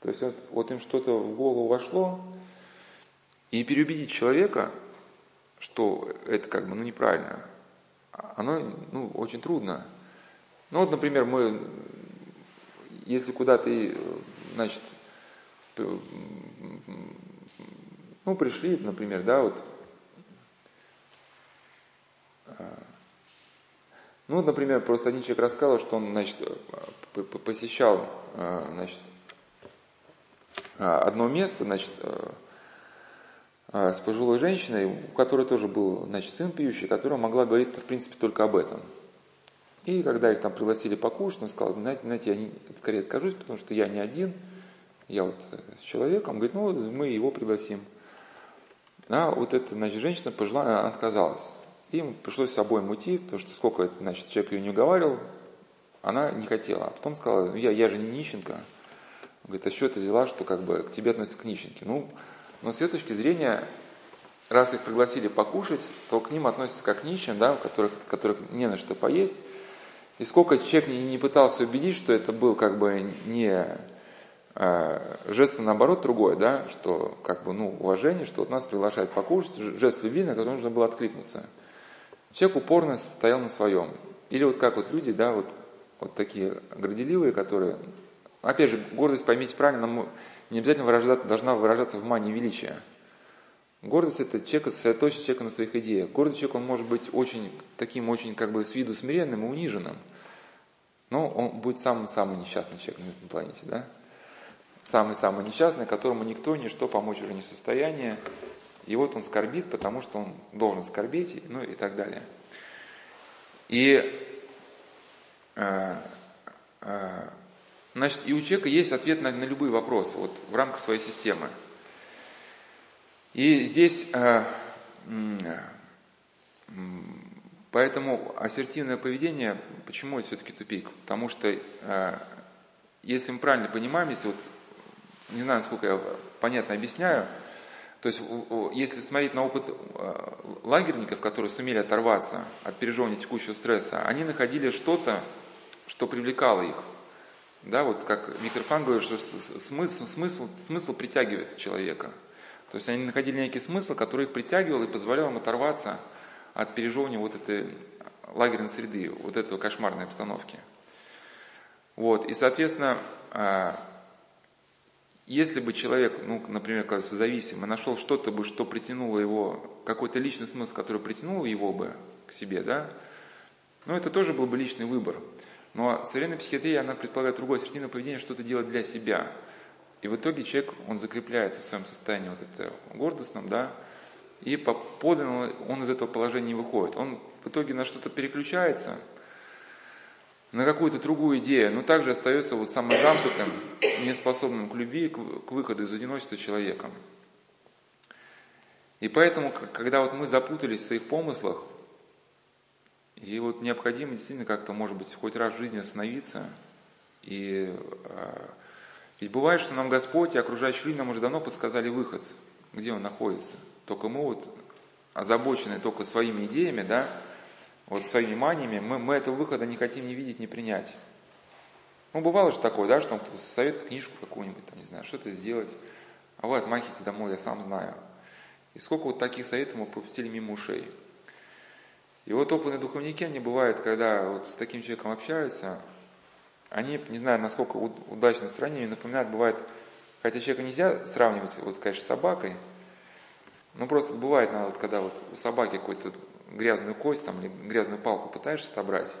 То есть вот, вот им что-то в голову вошло, и переубедить человека, что это как бы ну, неправильно, оно ну, очень трудно. Ну вот, например, мы, если куда-то, значит, ну, пришли, например, да, вот, а, ну, например, просто один человек рассказал, что он, значит, посещал, э, значит, э, одно место, значит, с пожилой женщиной, у которой тоже был, значит, сын пьющий, которая могла говорить, в принципе, только об этом. И когда их там пригласили покушать, он сказал, знаете, знаете я не, скорее откажусь, потому что я не один, я вот э, с человеком. Говорит, ну мы его пригласим. А вот эта, значит, женщина пожила, она отказалась. Им пришлось с обоим уйти, потому что сколько значит, человек ее не уговаривал, она не хотела. А потом сказала, ну я, я же не нищенка. Он говорит, а что ты взяла, что как бы к тебе относятся к нищенке? Ну, но с ее точки зрения, раз их пригласили покушать, то к ним относятся как к нищим, да, у которых, которых не на что поесть. И сколько человек не, пытался убедить, что это был как бы не э, жест, а наоборот, другой, да, что как бы, ну, уважение, что вот нас приглашают покушать, жест любви, на который нужно было откликнуться. Человек упорно стоял на своем. Или вот как вот люди, да, вот, вот такие горделивые, которые, опять же, гордость, поймите правильно, не обязательно выражаться, должна выражаться в мании величия. Гордость это человек, сосредоточить человека на своих идеях. Гордый человек, он может быть очень таким, очень как бы с виду смиренным и униженным, но он будет самым-самым несчастным человеком на этой планете, да? Самый-самый несчастный, которому никто, ничто помочь уже не в состоянии. И вот он скорбит, потому что он должен скорбить, ну и так далее. И, э, э, значит, и у человека есть ответ на, на любые вопросы вот, в рамках своей системы. И здесь э, поэтому ассертивное поведение, почему это все-таки тупик? Потому что э, если мы правильно понимаем, если вот, не знаю, насколько я понятно объясняю, то есть если смотреть на опыт э, лагерников, которые сумели оторваться от переживания текущего стресса, они находили что-то, что привлекало их. Да, вот как Микрофан говорит, что смысл, смысл, смысл притягивает человека – то есть они находили некий смысл, который их притягивал и позволял им оторваться от пережевывания вот этой лагерной среды, вот этого кошмарной обстановки. Вот, и, соответственно, а, если бы человек, ну, например, кажется, зависимый, нашел что-то бы, что притянуло его, какой-то личный смысл, который притянул его бы к себе, да, ну, это тоже был бы личный выбор. Но современная психиатрия, она предполагает другое ассертивное поведение, что-то делать для себя – и в итоге человек, он закрепляется в своем состоянии вот это гордостном, да, и по подлинному он из этого положения не выходит. Он в итоге на что-то переключается, на какую-то другую идею, но также остается вот самозамкнутым, неспособным к любви, к, к выходу из одиночества человеком. И поэтому, когда вот мы запутались в своих помыслах, и вот необходимо действительно как-то, может быть, хоть раз в жизни остановиться и а, ведь бывает, что нам Господь и окружающие люди нам уже давно подсказали выход, где он находится. Только мы вот озабочены только своими идеями, да, вот своими маниями, мы, мы этого выхода не хотим не видеть, не принять. Ну, бывало же такое, да, что вам кто-то советует книжку какую-нибудь, там, не знаю, что-то сделать, а вы отмахиваетесь домой, я сам знаю. И сколько вот таких советов мы пропустили мимо ушей. И вот опытные духовники, они бывают, когда вот с таким человеком общаются, они, не знаю, насколько удачно сравнение, напоминают, бывает, хотя человека нельзя сравнивать, вот, конечно, с собакой, но просто бывает, надо, вот, когда вот у собаки какую-то грязную кость там, или грязную палку пытаешься собрать,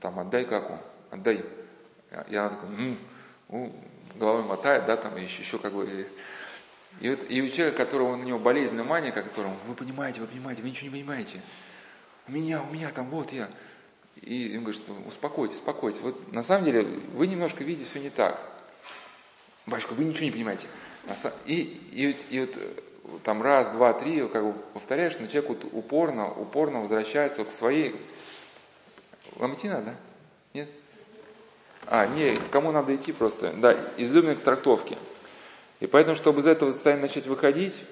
там, отдай каку, отдай. И она такая, м-м", ну, головой мотает, да, там, еще, еще как бы... И, вот, и у человека, которого у него болезненная мания, которому, вы понимаете, вы понимаете, вы ничего не понимаете. У меня, у меня там, вот я, и им говорит, что успокойтесь, успокойтесь. Вот на самом деле вы немножко видите все не так. Батюшка, вы ничего не понимаете. И, и, и вот э, там раз, два, три, как бы повторяешь, но человек вот упорно, упорно возвращается к своей... Вам идти надо, Нет? А, не, кому надо идти просто. Да, излюбленной трактовки. И поэтому, чтобы из этого состояния начать выходить,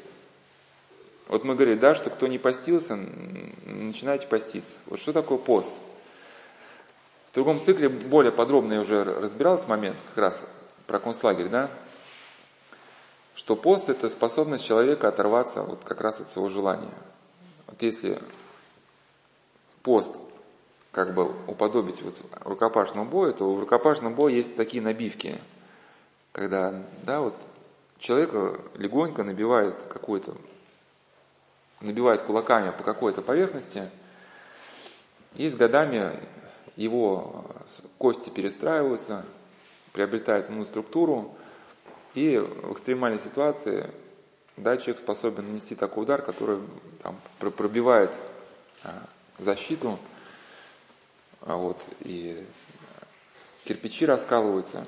вот мы говорили, да, что кто не постился, начинайте поститься. Вот что такое пост? В другом цикле более подробно я уже разбирал этот момент, как раз про концлагерь, да, что пост это способность человека оторваться вот как раз от своего желания. Вот если пост как бы уподобить вот рукопашному бою, то в рукопашном бою есть такие набивки, когда, да, вот человека легонько набивает какой-то, набивает кулаками по какой-то поверхности, и с годами его кости перестраиваются, приобретают иную структуру, и в экстремальной ситуации да, человек способен нанести такой удар, который там, пробивает а, защиту, а вот, и кирпичи раскалываются.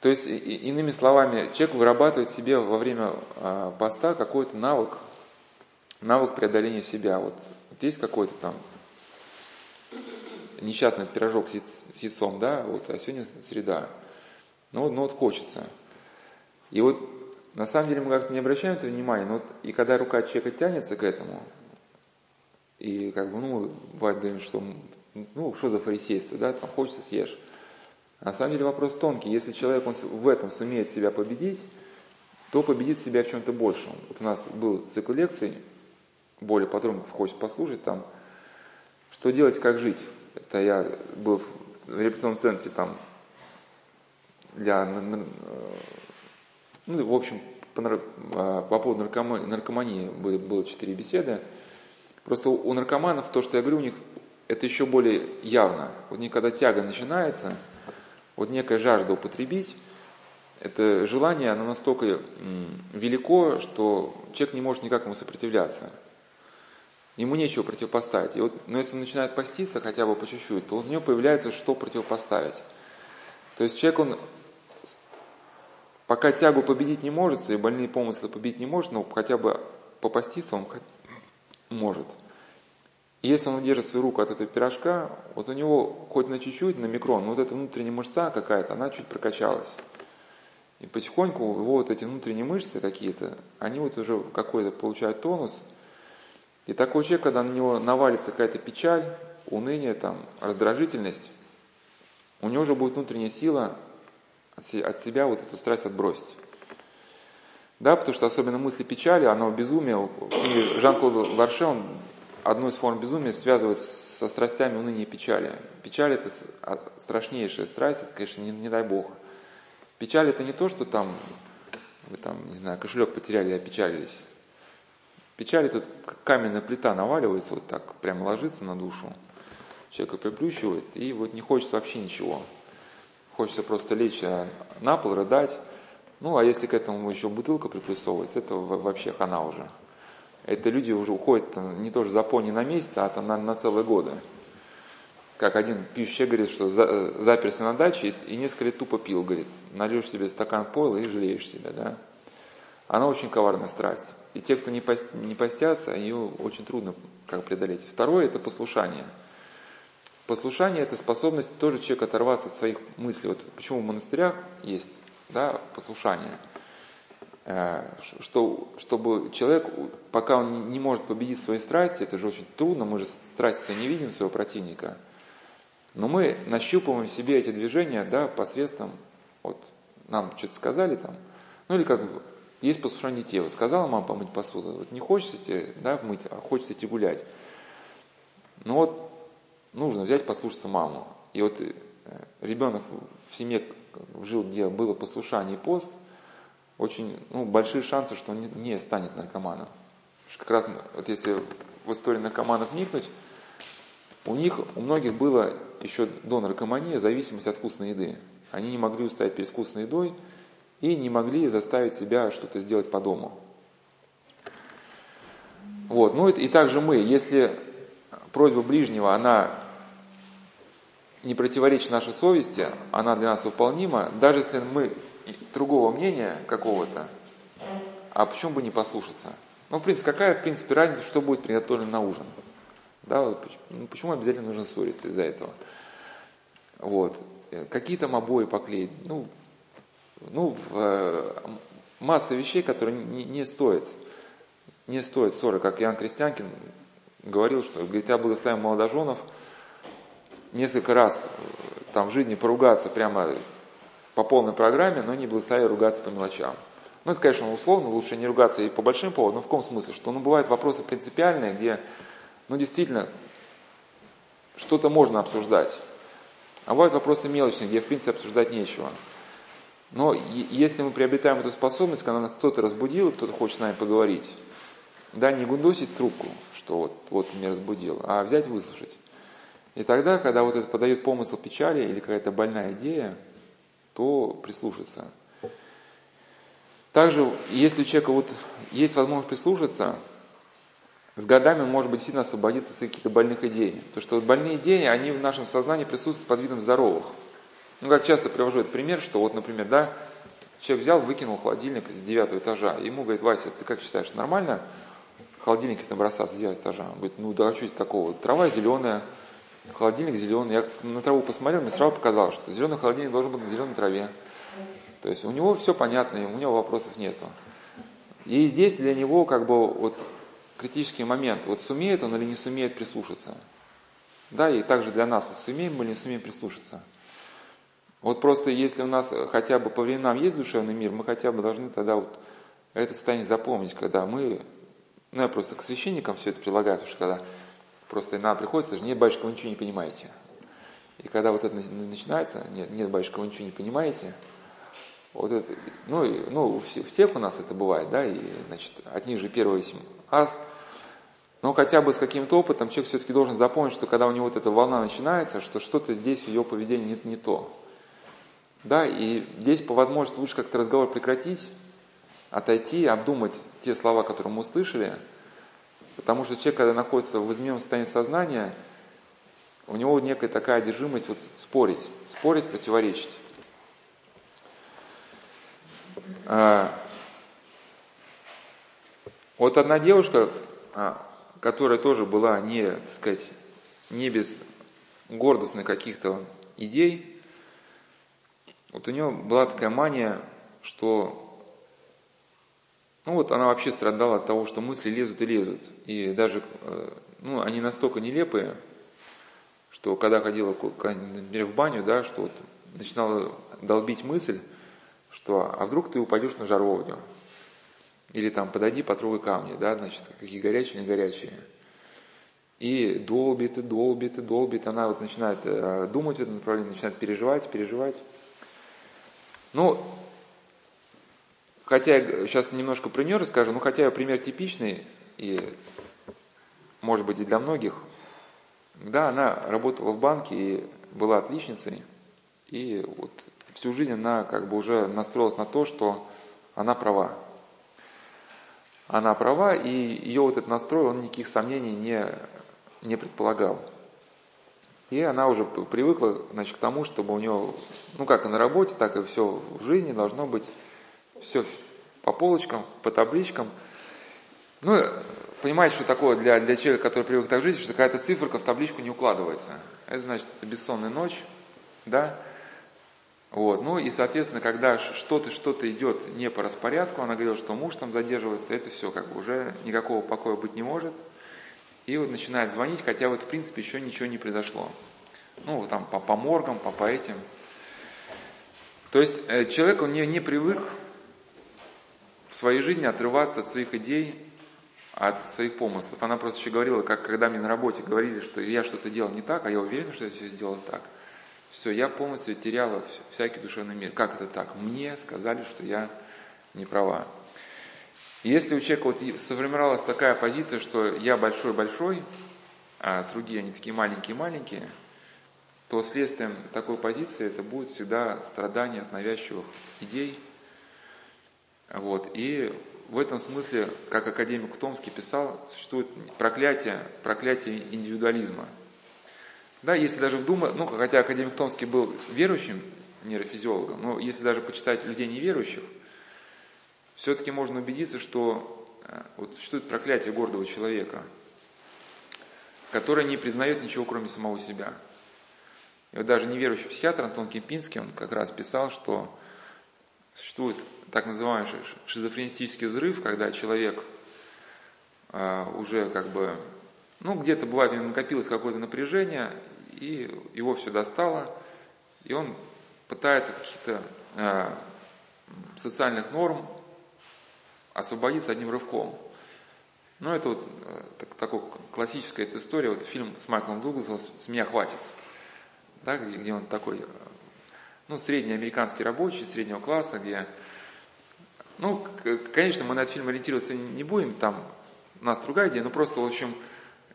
То есть, иными словами, человек вырабатывает себе во время а, поста какой-то навык, навык преодоления себя. Вот, вот есть какой-то там несчастный пирожок с, с яйцом, да, вот, а сегодня среда. Ну, ну вот хочется. И вот на самом деле мы как-то не обращаем это внимания, но вот, и когда рука человека тянется к этому, и как бы, ну, бывает говорим, что, ну, что за фарисейство, да, там хочется съешь. На самом деле вопрос тонкий. Если человек он в этом сумеет себя победить, то победит себя в чем-то большем. Вот у нас был цикл лекций, более подробно хочешь послушать там, что делать, как жить. Это я был в репетиционном центре там для, ну, в общем, по, а, по поводу наркомании, наркомании было, было четыре беседы. Просто у наркоманов то, что я говорю, у них это еще более явно. Вот никогда тяга начинается, вот некая жажда употребить, это желание, оно настолько велико, что человек не может никак ему сопротивляться. Ему нечего противопоставить. И вот, но если он начинает поститься хотя бы по чуть-чуть, то у него появляется что противопоставить. То есть человек, он пока тягу победить не может, и больные помыслы победить не может, но хотя бы попаститься он может. И если он удержит свою руку от этого пирожка, вот у него хоть на чуть-чуть, на микрон, вот эта внутренняя мышца какая-то, она чуть прокачалась. И потихоньку его вот эти внутренние мышцы какие-то, они вот уже какой-то получают тонус – и такой человек, когда на него навалится какая-то печаль, уныние, там, раздражительность, у него уже будет внутренняя сила от себя вот эту страсть отбросить. Да, потому что особенно мысли печали, оно безумие. Жан-Клод Ларше, он одну из форм безумия связывает со страстями уныния и печали. Печаль это а, страшнейшая страсть, это, конечно, не, не дай бог. Печаль это не то, что там вы там, не знаю, кошелек потеряли и опечалились. Печаль тут каменная плита наваливается, вот так прямо ложится на душу, человека приплющивает, и вот не хочется вообще ничего. Хочется просто лечь а, на пол, рыдать. Ну, а если к этому еще бутылка приплюсовывается, это вообще хана уже. Это люди уже уходят не тоже за пони на месяц, а на, на целые годы. Как один пьющий говорит, что за, заперся на даче и, и несколько лет тупо пил, говорит, нальешь себе стакан пойла и жалеешь себя, да. Она очень коварная страсть. И те, кто не, пост, не постятся, ее очень трудно как преодолеть. Второе – это послушание. Послушание – это способность тоже человека оторваться от своих мыслей. Вот почему в монастырях есть да, послушание. Э, что, чтобы человек, пока он не может победить свои страсти, это же очень трудно, мы же страсти не видим своего противника, но мы нащупываем в себе эти движения да, посредством, вот нам что-то сказали там, ну или как есть послушание. Вот сказала мама помыть посуду, вот не хочется тебе да, мыть, а хочется идти гулять. Ну вот нужно взять послушаться маму. И вот э, ребенок в семье жил, где было послушание и пост, очень ну, большие шансы, что он не станет наркоманом. Как раз вот если в историю наркоманов вникнуть, у них, у многих было еще до наркомании зависимость от вкусной еды. Они не могли устоять перед вкусной едой, и не могли заставить себя что-то сделать по дому. Вот. Ну и, и также мы, если просьба ближнего, она не противоречит нашей совести, она для нас выполнима, даже если мы другого мнения какого-то, а почему бы не послушаться? Ну, в принципе, какая, в принципе, разница, что будет приготовлено на ужин? Да, ну, почему обязательно нужно ссориться из-за этого? Вот. Какие там обои поклеить? Ну, ну, э, масса вещей, которые не, не стоят, не стоят ссоры, как Иоанн Крестьянкин говорил, что, говорит, я благословляю молодоженов несколько раз э, там в жизни поругаться прямо по полной программе, но не благословляю ругаться по мелочам. Ну, это, конечно, условно, лучше не ругаться и по большим поводам, но в каком смысле? Что, ну, бывают вопросы принципиальные, где, ну, действительно, что-то можно обсуждать. А бывают вопросы мелочные, где, в принципе, обсуждать нечего. Но если мы приобретаем эту способность, когда кто-то разбудил, кто-то хочет с нами поговорить, да, не гундосить трубку, что вот, вот ты меня разбудил, а взять выслушать. И тогда, когда вот это подает помысл печали или какая-то больная идея, то прислушаться. Также, если у человека вот есть возможность прислушаться, с годами может быть сильно освободиться от каких-то больных идей. То, что вот больные идеи, они в нашем сознании присутствуют под видом здоровых. Ну, как часто привожу этот пример, что вот, например, да, человек взял, выкинул холодильник с девятого этажа, ему говорит, Вася, ты как считаешь, нормально холодильники там бросаться с девятого этажа? Он говорит, ну да, а что это такого? Трава зеленая, холодильник зеленый. Я на траву посмотрел, мне сразу показалось, что зеленый холодильник должен быть на зеленой траве. То есть у него все понятно, у него вопросов нету. И здесь для него как бы вот критический момент, вот сумеет он или не сумеет прислушаться. Да, и также для нас, вот сумеем мы или не сумеем прислушаться. Вот просто если у нас хотя бы по временам есть душевный мир, мы хотя бы должны тогда вот это состояние запомнить, когда мы, ну я просто к священникам все это прилагаю, потому что когда просто иногда приходится, же нет, батюшка, вы ничего не понимаете. И когда вот это начинается, нет, нет, батюшка, вы ничего не понимаете, вот это, ну, ну у всех у нас это бывает, да, и, значит, от них же первый ас, но хотя бы с каким-то опытом человек все-таки должен запомнить, что когда у него вот эта волна начинается, что что-то здесь в ее поведении не, не то. Да, и здесь по возможности лучше как-то разговор прекратить, отойти, обдумать те слова, которые мы услышали, потому что человек, когда находится в измененном состоянии сознания, у него некая такая одержимость вот спорить, спорить, противоречить. А, вот одна девушка, а, которая тоже была не, так сказать, не без гордостных каких-то идей, вот у нее была такая мания, что ну вот она вообще страдала от того, что мысли лезут и лезут. И даже э, ну, они настолько нелепые, что когда ходила, например, в баню, да, что вот начинала долбить мысль, что а вдруг ты упадешь на жаровню, или там подойди, потрогай камни, да, значит, какие горячие, не горячие. И долбит, и долбит, и долбит. Она вот начинает э, думать в этом направлении, начинает переживать, переживать. Ну, хотя я сейчас немножко про нее расскажу, ну хотя пример типичный, и может быть и для многих. Да, она работала в банке и была отличницей, и вот всю жизнь она как бы уже настроилась на то, что она права она права, и ее вот этот настрой, он никаких сомнений не, не предполагал. И она уже привыкла значит, к тому, чтобы у нее, ну как и на работе, так и все в жизни должно быть все по полочкам, по табличкам. Ну, понимаете, что такое для, для человека, который привык так жить, что какая-то циферка в табличку не укладывается. Это значит, это бессонная ночь, да, вот. Ну и, соответственно, когда что-то что-то идет не по распорядку, она говорила, что муж там задерживается, это все как бы уже никакого покоя быть не может. И вот начинает звонить, хотя вот в принципе еще ничего не произошло. Ну, там по, по моргам, по, по этим. То есть э, человек, он не, не привык в своей жизни отрываться от своих идей, от своих помыслов. Она просто еще говорила, как когда мне на работе говорили, что я что-то делал не так, а я уверен, что я все сделал так – все, я полностью теряла всякий душевный мир. Как это так? Мне сказали, что я не права. Если у человека вот сформировалась такая позиция, что я большой-большой, а другие они такие маленькие-маленькие, то следствием такой позиции это будет всегда страдание от навязчивых идей. Вот. И в этом смысле, как академик Томский писал, существует проклятие, проклятие индивидуализма – да, если даже вдумать, ну, хотя академик Томский был верующим нейрофизиологом, но если даже почитать людей неверующих, все-таки можно убедиться, что э, вот существует проклятие гордого человека, который не признает ничего, кроме самого себя. И вот даже неверующий психиатр Антон Кемпинский, он как раз писал, что существует так называемый шизофренистический взрыв, когда человек э, уже как бы ну, где-то бывает, у него накопилось какое-то напряжение, и его все достало, и он пытается каких-то э, социальных норм освободиться одним рывком. Ну, это вот э, так, такая классическая эта история, вот фильм с Майклом Дугласом «С меня хватит», да, где, где он такой, ну, средний американский рабочий, среднего класса, где, ну, конечно, мы на этот фильм ориентироваться не будем, там у нас другая идея, но просто, в общем,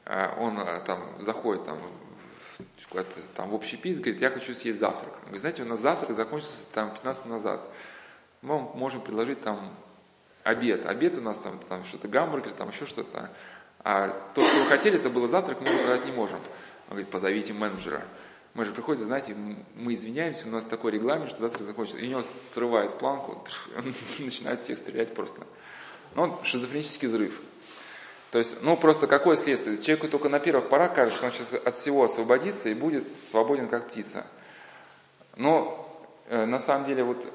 а он там заходит там, в, там, в общий пит, говорит, я хочу съесть завтрак. Вы знаете, у нас завтрак закончился там 15 минут назад. Мы можем предложить там обед. Обед у нас там, там что-то гамбургер, там еще что-то. А то, что вы хотели, это было завтрак, мы продать не можем. Он говорит, позовите менеджера. Мы же приходим, знаете, мы извиняемся, у нас такой регламент, что завтра закончится. И у него срывает планку, начинает всех стрелять просто. Ну, шизофренический взрыв. То есть, ну просто какое следствие? Человеку только на первых порах кажется, что он сейчас от всего освободится и будет свободен как птица. Но э, на самом деле вот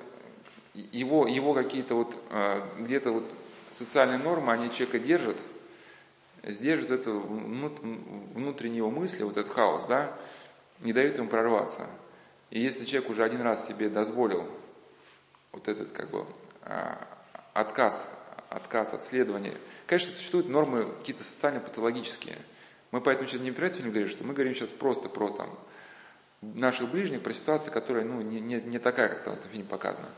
его, его какие-то вот э, где-то вот социальные нормы, они человека держат, сдерживают это внутренние его мысли, вот этот хаос, да, не дают ему прорваться. И если человек уже один раз себе дозволил вот этот как бы а, отказ, отказ от следования, конечно, существуют нормы какие-то социально-патологические. Мы поэтому сейчас не про говорим, что мы говорим сейчас просто про там наших ближних, про ситуацию, которая ну, не, не, не такая, как там в фильме показано.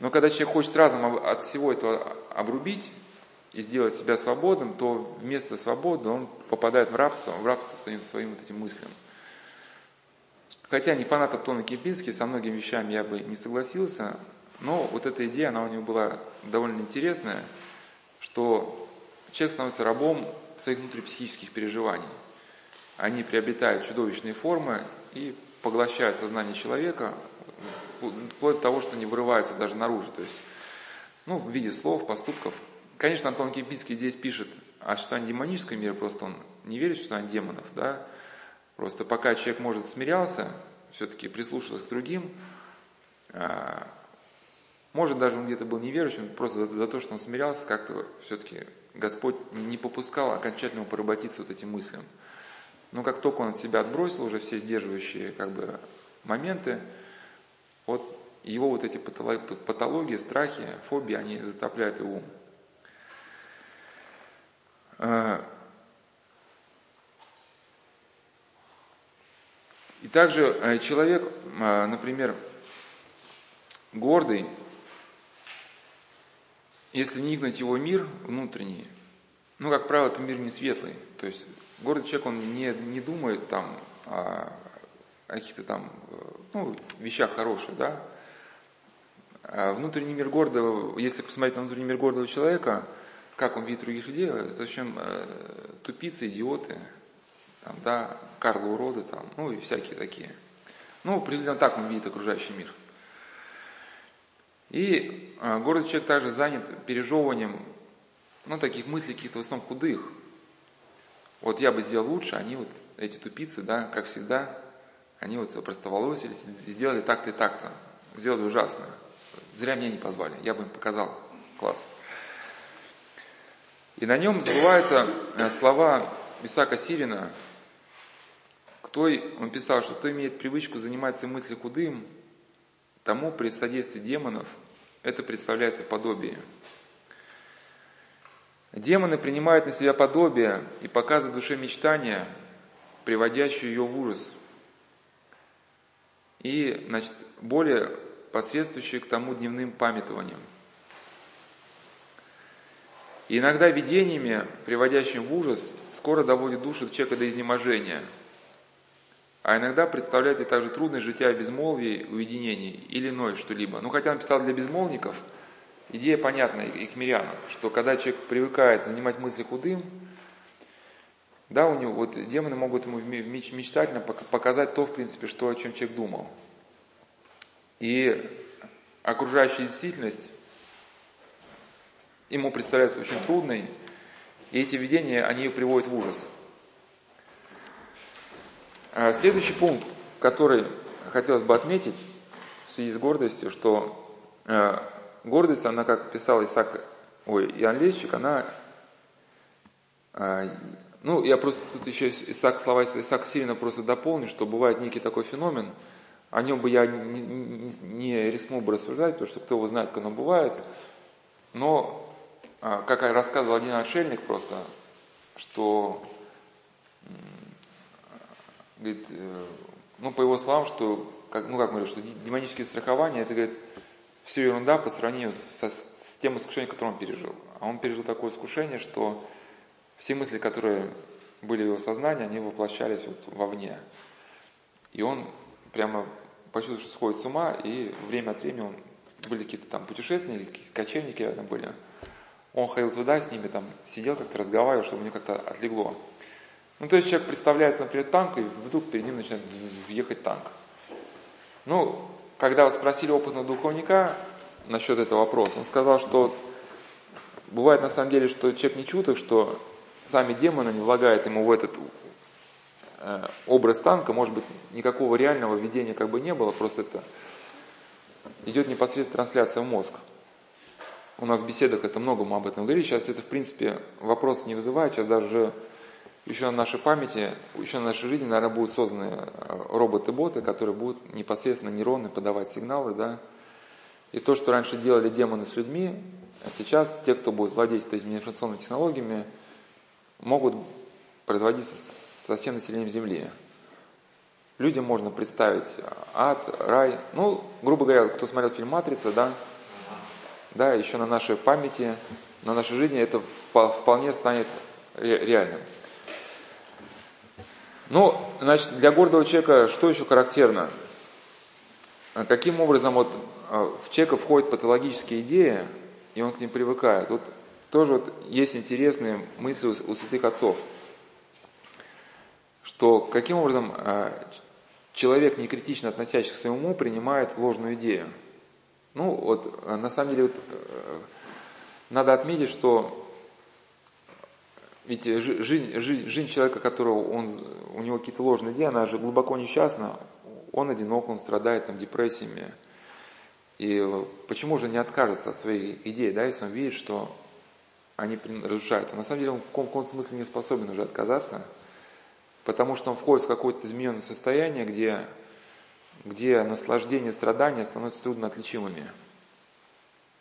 Но когда человек хочет разом от всего этого обрубить и сделать себя свободным, то вместо свободы он попадает в рабство, в рабство своим, своим вот этим мыслям. Хотя не фанат Антона Кипинский, со многими вещами я бы не согласился, но вот эта идея, она у него была довольно интересная, что человек становится рабом своих внутрипсихических переживаний. Они приобретают чудовищные формы и поглощают сознание человека, вплоть до того, что они вырываются даже наружу, то есть, ну, в виде слов, поступков. Конечно, Антон Кипинский здесь пишет о существовании демонического мира, просто он не верит в существование демонов, да, просто пока человек, может, смирялся, все-таки прислушивался к другим, а, может, даже он где-то был неверующим, просто за, за то, что он смирялся, как-то все-таки Господь не попускал окончательно поработиться вот этим мыслям. Но как только он от себя отбросил уже все сдерживающие как бы, моменты, вот его вот эти патологии, страхи, фобии, они затопляют его ум. А, и также э, человек, а, например, гордый, если вникнуть в его мир внутренний, ну, как правило, это мир не светлый. То есть гордый человек, он не, не думает там каких-то там ну, вещах хороших, да. А внутренний мир гордого, если посмотреть на внутренний мир гордого человека, как он видит других людей, зачем э, тупицы, идиоты, там, да, Карлы уроды, там, ну и всякие такие. Ну, приблизительно так он видит окружающий мир. И э, гордый человек также занят пережевыванием, ну, таких мыслей каких-то в основном худых. Вот я бы сделал лучше, они вот, эти тупицы, да, как всегда, они вот простоволосились, сделали так-то и так-то. Сделали ужасно. Зря меня не позвали, я бы им показал. Класс. И на нем сбываются э, слова Исаака Сирина, кто, он писал, что кто имеет привычку заниматься мыслью худым, тому при содействии демонов это представляется подобие. Демоны принимают на себя подобие и показывают душе мечтания, приводящие ее в ужас – и значит, более посредствующие к тому дневным памятованиям. И иногда видениями, приводящим в ужас, скоро доводит душу человека до изнеможения, а иногда представляет и также трудность жития безмолвии, уединении или иное что-либо. Ну, хотя он писал для безмолвников, идея понятна и к мирянам, что когда человек привыкает занимать мысли худым, да, у него, вот демоны могут ему мечтательно показать то, в принципе, что, о чем человек думал. И окружающая действительность ему представляется очень трудной, и эти видения, они приводят в ужас. А следующий пункт, который хотелось бы отметить в связи с гордостью, что э, гордость, она, как писал Исаак, ой, Иоанн Лещик, она э, ну, я просто тут еще Исаак, слова Исаака Сирина просто дополню, что бывает некий такой феномен, о нем бы я не, не, не рискнул бы рассуждать, потому что кто его знает, как оно бывает. Но, а, как рассказывал один отшельник просто, что, говорит, э, ну, по его словам, что, как, ну, как мы говорим, что демонические страхования, это, говорит, все ерунда по сравнению со, с тем искушением, которое он пережил. А он пережил такое искушение, что все мысли, которые были в его сознании, они воплощались вот вовне. И он прямо почувствовал, что сходит с ума, и время от времени он, были какие-то там путешественники, кочевники рядом были. он ходил туда с ними, там сидел как-то, разговаривал, чтобы мне как-то отлегло. Ну, то есть человек представляется, например, танк, и вдруг перед ним начинает ехать танк. Ну, когда вы спросили опытного духовника насчет этого вопроса, он сказал, что бывает на самом деле, что человек не чуток, что сами демоны не влагают ему в этот э, образ танка, может быть, никакого реального видения как бы не было, просто это идет непосредственно трансляция в мозг. У нас в беседах это много мы об этом говорили. Сейчас это, в принципе, вопрос не вызывает. Сейчас даже еще на нашей памяти, еще на нашей жизни, наверное, будут созданы э, роботы-боты, которые будут непосредственно нейроны подавать сигналы, да. И то, что раньше делали демоны с людьми, а сейчас те, кто будет владеть этими информационными технологиями, могут производить со всем населением Земли. Людям можно представить ад, рай. Ну, грубо говоря, кто смотрел фильм «Матрица», да, да, еще на нашей памяти, на нашей жизни это вполне станет реальным. Ну, значит, для гордого человека что еще характерно? Каким образом вот а, в человека входят патологические идеи, и он к ним привыкает? Вот тоже вот есть интересные мысли у, святых отцов, что каким образом а, человек, не критично относящийся к своему уму, принимает ложную идею. Ну, вот, а, на самом деле, вот, э, надо отметить, что ведь жизнь, жизнь, жизнь человека, которого он, у него какие-то ложные идеи, она же глубоко несчастна, он одинок, он страдает там, депрессиями. И почему же не откажется от своей идеи, да, если он видит, что они разрушают. А на самом деле он в каком-то смысле не способен уже отказаться, потому что он входит в какое-то измененное состояние, где, где наслаждение страдания становятся трудно отличимыми.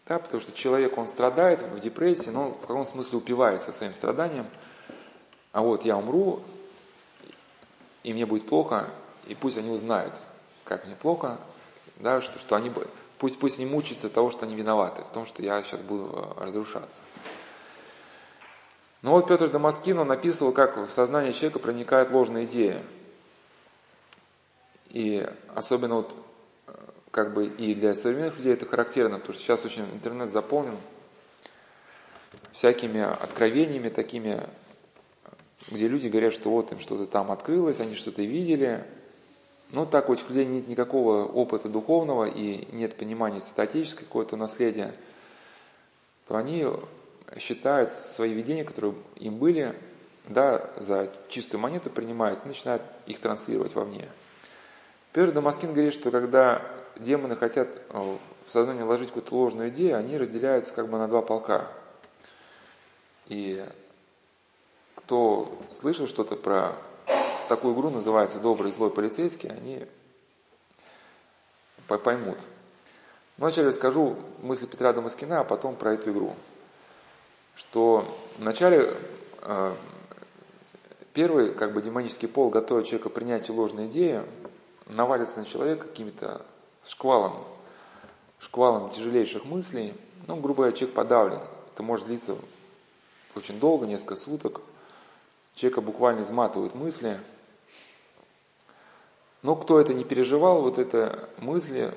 Да, потому что человек, он страдает в депрессии, но в каком смысле упивается своим страданием. А вот я умру, и мне будет плохо, и пусть они узнают, как мне плохо, да, что, что они, пусть, пусть не мучаются того, что они виноваты, в том, что я сейчас буду э, разрушаться. Но вот Петр Дамаскин, он описывал, как в сознание человека проникает ложная идея. И особенно вот как бы и для современных людей это характерно, потому что сейчас очень интернет заполнен всякими откровениями такими, где люди говорят, что вот им что-то там открылось, они что-то видели. Но так вот у людей нет никакого опыта духовного и нет понимания статического какого-то наследия, то они считают свои видения, которые им были, да, за чистую монету принимают начинают их транслировать вовне. Петр Дамаскин говорит, что когда демоны хотят э, в сознание ложить какую-то ложную идею, они разделяются как бы на два полка. И кто слышал что-то про такую игру, называется «Добрый и злой полицейский», они поймут. Вначале расскажу мысли Петра Дамаскина, а потом про эту игру. Что вначале э, первый как бы демонический пол готовит человека принять ложную идею, навалится на человека какими-то шквалом, шквалом тяжелейших мыслей, ну, грубо говоря, человек подавлен. Это может длиться очень долго, несколько суток. Человека буквально изматывают мысли. Но кто это не переживал, вот это мысли,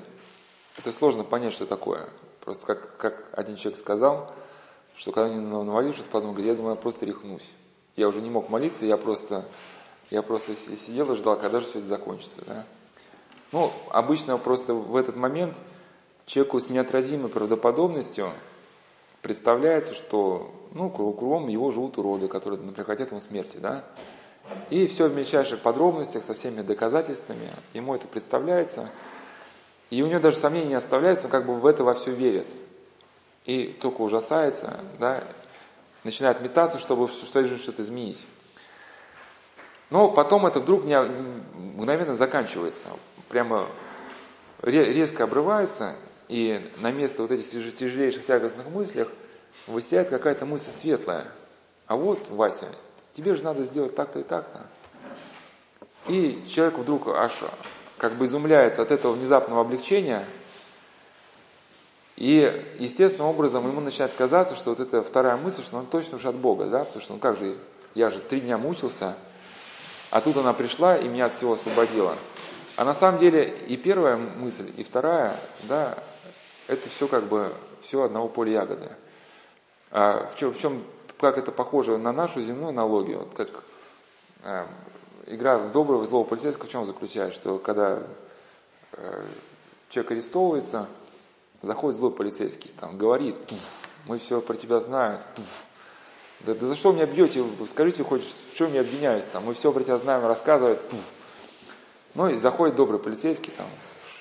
это сложно понять, что такое. Просто как, как один человек сказал, что когда они навалили что-то подумал, я думаю, я просто рехнусь. Я уже не мог молиться, я просто, я просто сидел и ждал, когда же все это закончится. Да? Ну, обычно просто в этот момент человеку с неотразимой правдоподобностью представляется, что ну, кругом его живут уроды, которые, например, хотят ему смерти, да? И все в мельчайших подробностях, со всеми доказательствами, ему это представляется. И у него даже сомнений не оставляется, он как бы в это во все верит. И только ужасается, да, начинает метаться, чтобы что-то изменить. Но потом это вдруг мгновенно заканчивается прямо резко обрывается, и на место вот этих тяжелейших тягостных мыслях высяет какая-то мысль светлая. А вот, Вася, тебе же надо сделать так-то и так-то. И человек вдруг аж как бы изумляется от этого внезапного облегчения, и естественным образом ему начинает казаться, что вот эта вторая мысль, что он точно уж от Бога, да, потому что ну как же, я же три дня мучился, а тут она пришла и меня от всего освободила. А на самом деле и первая мысль, и вторая, да, это все как бы все одного поля ягоды. А в чем, в чем, как это похоже на нашу земную аналогию, вот как э, игра в доброго и злого полицейского в чем заключается, что когда э, человек арестовывается, заходит злой полицейский, там говорит, мы все про тебя знаем, да, да за что меня бьете, скажите хоть, в чем я обвиняюсь, там, мы все про тебя знаем, рассказывает, ну и заходит добрый полицейский, там,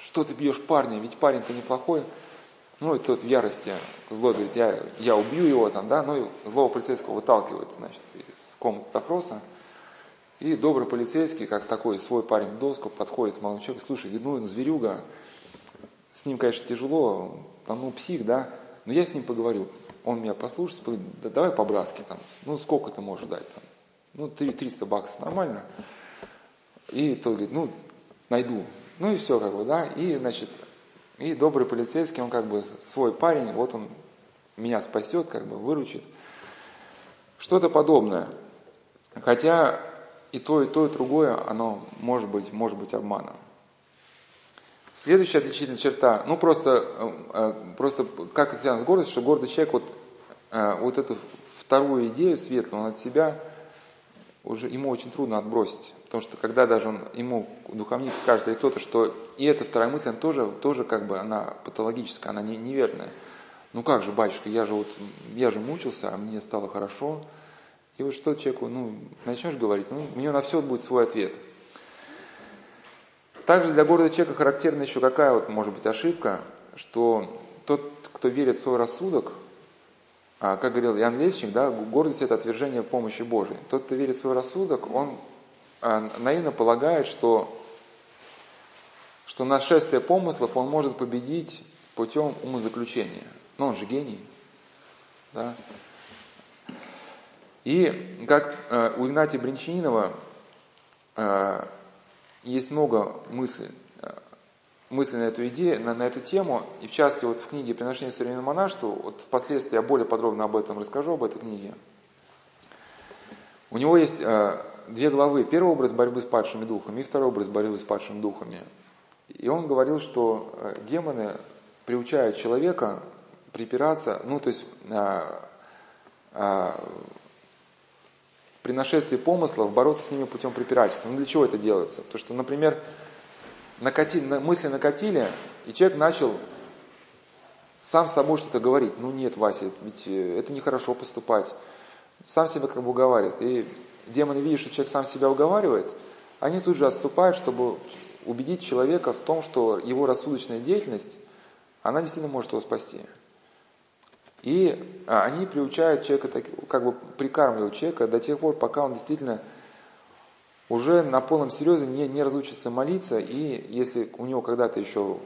что ты бьешь парня, ведь парень-то неплохой, ну и тот в ярости злой говорит, я, я убью его там, да, ну и злого полицейского выталкивают, значит, из комнаты допроса. И добрый полицейский, как такой свой парень в доску, подходит к молодому человеку, слушай, ну зверюга, с ним, конечно, тяжело, там, ну псих, да, но я с ним поговорю. Он меня послушает, говорит, да давай по-братски там, ну сколько ты можешь дать там? Ну 3, 300 баксов, нормально. И тот говорит, ну найду. Ну и все как бы, да, и значит, и добрый полицейский, он как бы свой парень, вот он меня спасет, как бы выручит. Что-то подобное. Хотя и то, и то, и другое, оно может быть, может быть обманом. Следующая отличительная черта, ну просто, э, э, просто как это связано с гордостью, что гордый человек вот, э, вот эту вторую идею светлую, он от себя уже ему очень трудно отбросить. Потому что когда даже он, ему духовник скажет или кто-то, что и эта вторая мысль, она тоже, тоже как бы она патологическая, она не, неверная. Ну как же, батюшка, я же вот, я же мучился, а мне стало хорошо. И вот что человеку, ну, начнешь говорить, ну, у него на все будет свой ответ. Также для города человека характерна еще какая вот может быть ошибка, что тот, кто верит в свой рассудок, а, как говорил Иоанн Лесчик, да, гордость – это отвержение помощи Божией. Тот, кто верит в свой рассудок, он а, наивно полагает, что, что нашествие помыслов он может победить путем умозаключения. Но он же гений. Да? И как э, у Игнатия Бринчанинова э, есть много мыслей мысли на эту идею, на, на эту тему. И в частности, вот в книге «Приношение современному монашеству», вот впоследствии я более подробно об этом расскажу, об этой книге. У него есть э, две главы. Первый образ борьбы с падшими духами и второй образ борьбы с падшими духами. И он говорил, что э, демоны приучают человека припираться, ну то есть э, э, при нашествии помыслов бороться с ними путем препирательства. Ну для чего это делается? То, что, например, накатили, мысли накатили, и человек начал сам с собой что-то говорить. Ну нет, Вася, ведь э, это нехорошо поступать. Сам себя как бы уговаривает. И демоны видят, что человек сам себя уговаривает, они тут же отступают, чтобы убедить человека в том, что его рассудочная деятельность, она действительно может его спасти. И а, они приучают человека, как бы прикармливают человека до тех пор, пока он действительно уже на полном серьезе не, не разучится молиться, и если у него когда-то еще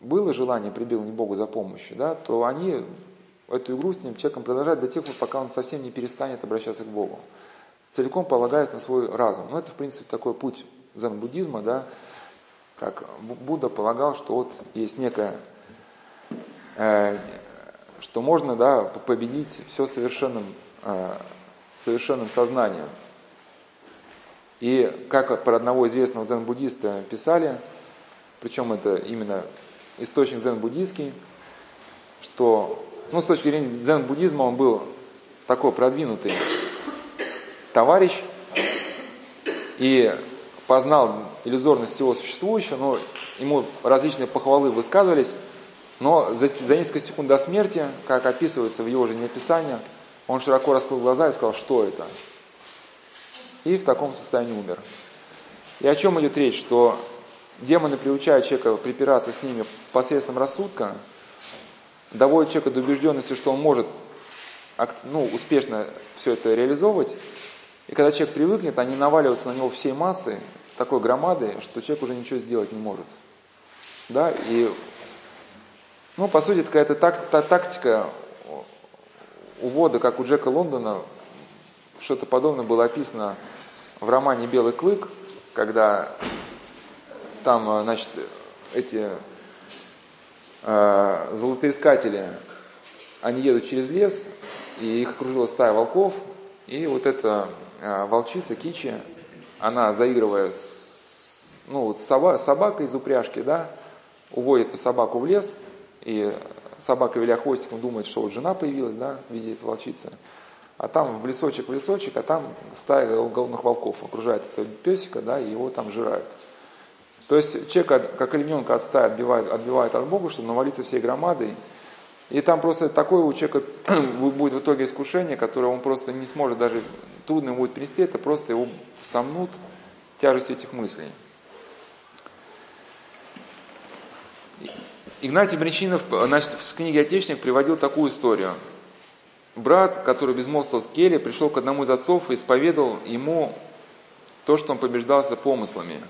было желание, прибил не Богу за помощью, да, то они эту игру с ним человеком продолжают до тех пор, пока он совсем не перестанет обращаться к Богу, целиком полагаясь на свой разум. Ну, это, в принципе, такой путь дзен-буддизма, да, как Будда полагал, что вот есть некое, э, что можно, да, победить все совершенным, э, совершенным сознанием. И как про одного известного дзен-буддиста писали, причем это именно источник дзен-буддийский, что, ну, с точки зрения дзен-буддизма он был такой продвинутый товарищ и познал иллюзорность всего существующего, но ему различные похвалы высказывались, но за, за несколько секунд до смерти, как описывается в его же описании, он широко раскрыл глаза и сказал, что это? и в таком состоянии умер. И о чем идет речь? Что демоны приучают человека припираться с ними посредством рассудка, доводят человека до убежденности, что он может ну, успешно все это реализовывать. И когда человек привыкнет, они наваливаются на него всей массой, такой громады, что человек уже ничего сделать не может. Да, и, ну, по сути, какая-то так, та, тактика увода, как у Джека Лондона, что-то подобное было описано в романе «Белый клык», когда там, э, значит, эти э, золотоискатели, они едут через лес, и их окружила стая волков, и вот эта э, волчица Кичи, она, заигрывая с, ну, вот соба, собакой из упряжки, да, уводит эту собаку в лес, и собака виля хвостиком думает, что вот жена появилась, да, видит волчица. А там в лесочек, в лесочек, а там стая голодных волков окружает этого песика, да, и его там жирают. То есть человек, как олененка от стаи отбивает, отбивает от Бога, чтобы навалиться всей громадой. И там просто такое у человека будет в итоге искушение, которое он просто не сможет даже, трудно ему будет принести, это просто его сомнут тяжесть этих мыслей. Игнатий Бринчинов значит, в книге «Отечник» приводил такую историю. Брат, который безмолвствовал с Келли, пришел к одному из отцов и исповедовал ему то, что он побеждался помыслами.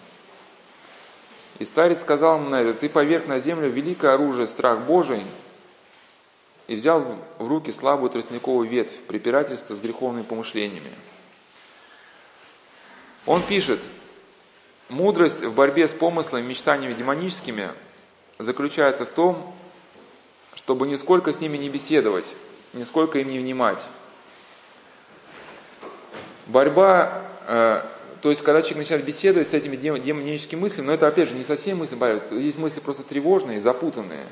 И старец сказал ему на это, ты поверг на землю великое оружие, страх Божий, и взял в руки слабую тростниковую ветвь, препирательство с греховными помышлениями. Он пишет, мудрость в борьбе с помыслами, мечтаниями демоническими заключается в том, чтобы нисколько с ними не беседовать, нисколько им не внимать. Борьба, э, то есть когда человек начинает беседовать с этими демоническими мыслями, но это опять же не совсем мысли борьбы, есть мысли просто тревожные, запутанные.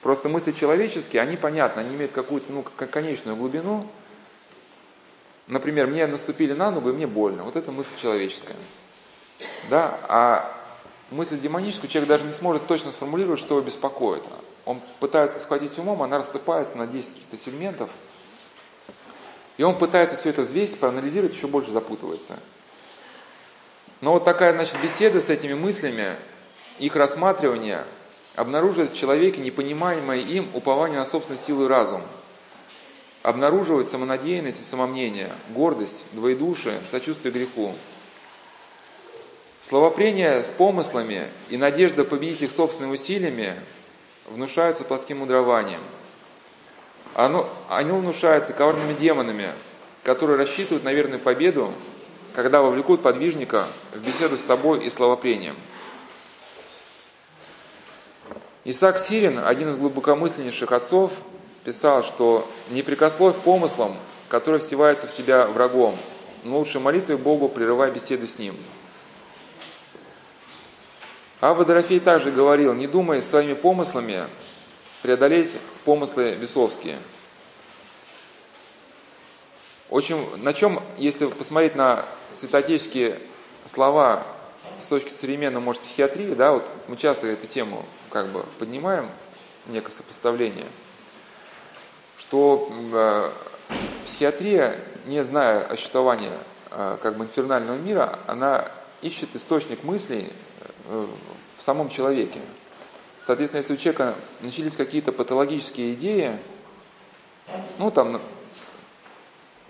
Просто мысли человеческие, они понятны, они имеют какую-то ну, конечную глубину. Например, мне наступили на ногу, и мне больно. Вот это мысль человеческая. Да? А мысль демоническую человек даже не сможет точно сформулировать, что его беспокоит. Он пытается схватить умом, она рассыпается на 10 каких-то сегментов, и он пытается все это взвесить, проанализировать, еще больше запутывается. Но вот такая, значит, беседа с этими мыслями, их рассматривание обнаруживает в человеке непонимаемое им упование на собственную силу и разум. Обнаруживает самонадеянность и самомнение, гордость, двоедушие, сочувствие греху. Словопрение с помыслами и надежда победить их собственными усилиями внушаются плотским мудрованием. Оно, оно внушается коварными демонами, которые рассчитывают на верную победу, когда вовлекут подвижника в беседу с собой и словопрением. Исаак Сирин, один из глубокомысленнейших отцов, писал, что «не прикословь помыслом, который всевается в тебя врагом, но лучше молитвой Богу прерывай беседу с ним». Авва Дорофей также говорил, не думай своими помыслами преодолеть помыслы бесовские. Очень, на чем, если посмотреть на святотеческие слова с точки современной, может, психиатрии, да, вот мы часто эту тему как бы поднимаем, некое сопоставление, что э, психиатрия, не зная о существовании э, как бы инфернального мира, она ищет источник мыслей в самом человеке. Соответственно, если у человека начались какие-то патологические идеи, ну там,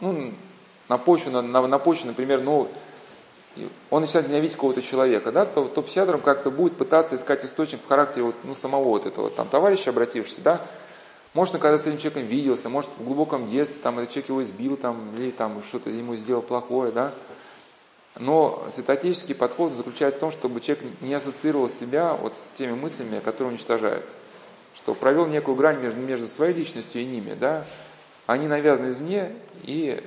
ну, на почву, на, на, на почву, например, ну, он начинает ненавидеть какого-то человека, да, то, то психиатром как-то будет пытаться искать источник в характере вот, ну, самого вот этого там товарища, обратившегося, да, может, он когда с этим человеком виделся, может, в глубоком детстве, там, этот человек его избил, там, или там что-то ему сделал плохое, да, но святоотеческий подход заключается в том, чтобы человек не ассоциировал себя вот с теми мыслями, которые уничтожают. Что провел некую грань между, между своей личностью и ними, да, они навязаны извне, и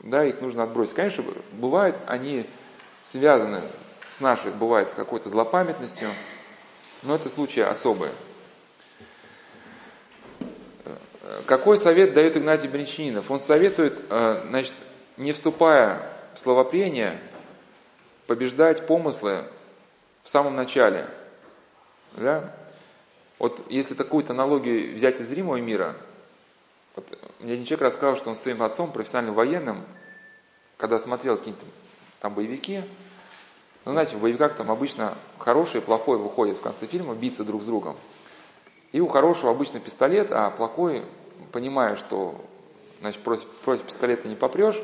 да, их нужно отбросить. Конечно, бывает, они связаны с нашей, бывает, с какой-то злопамятностью, но это случаи особые. Какой совет дает Игнатий Бринчанинов? Он советует, э, значит, не вступая словопрение побеждать помыслы в самом начале. Да? Вот если такую-то аналогию взять из зримого мира, вот мне один человек рассказал, что он своим отцом, профессиональным военным, когда смотрел какие-то там боевики, ну, знаете, в боевиках там обычно хороший и плохой выходят в конце фильма биться друг с другом. И у хорошего обычно пистолет, а плохой, понимая, что значит, против, против пистолета не попрешь,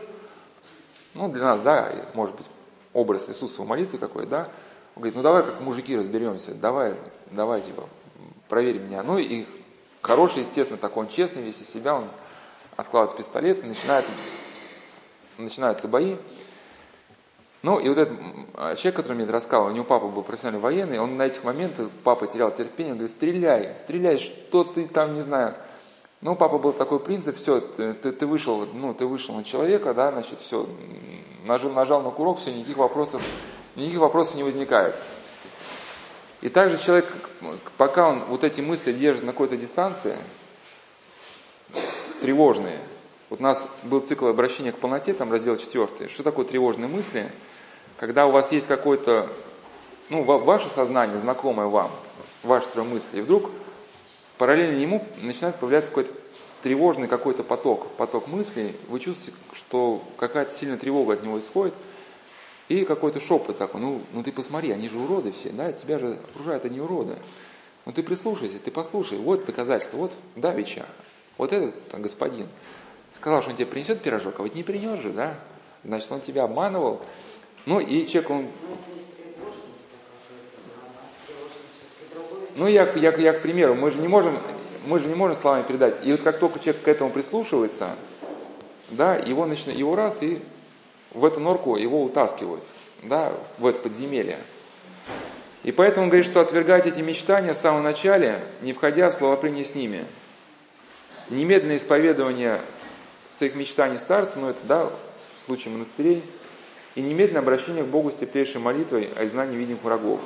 ну, для нас, да, может быть, образ Иисуса в молитве такой, да, он говорит, ну давай как мужики разберемся, давай, давай, типа, проверь меня. Ну и хороший, естественно, такой, он честный весь из себя, он откладывает пистолет, начинает, начинаются бои. Ну и вот этот а, человек, который мне это рассказывал, у него папа был профессиональный военный, он на этих моментах, папа терял терпение, он говорит, стреляй, стреляй, что ты там, не знаю, ну, папа был такой принцип, все, ты, ты, вышел, ну, ты вышел на человека, да, значит, все, нажал, нажал на курок, все, никаких вопросов, никаких вопросов не возникает. И также человек, пока он вот эти мысли держит на какой-то дистанции, тревожные, вот у нас был цикл обращения к полноте, там раздел 4. Что такое тревожные мысли? Когда у вас есть какой-то, ну, ваше сознание, знакомое вам, ваш строй мысли, и вдруг параллельно ему начинает появляться какой-то тревожный какой-то поток, поток мыслей, вы чувствуете, что какая-то сильная тревога от него исходит, и какой-то шепот такой, ну, ну ты посмотри, они же уроды все, да, тебя же окружают они уроды. Ну ты прислушайся, ты послушай, вот доказательство, вот Давича, вот этот там, господин. Сказал, что он тебе принесет пирожок, а вот не принес же, да, значит он тебя обманывал. Ну и человек, он... Ну я, я, я к примеру, мы же не можем мы же не можем словами передать. И вот как только человек к этому прислушивается, да, его, начинает, его раз и в эту норку его утаскивают, да, в это подземелье. И поэтому он говорит, что отвергать эти мечтания в самом начале, не входя в словопрение с ними. Немедленное исповедование своих мечтаний старцу, ну это, да, в случае монастырей, и немедленное обращение к Богу с теплейшей молитвой о изгнании видимых врагов.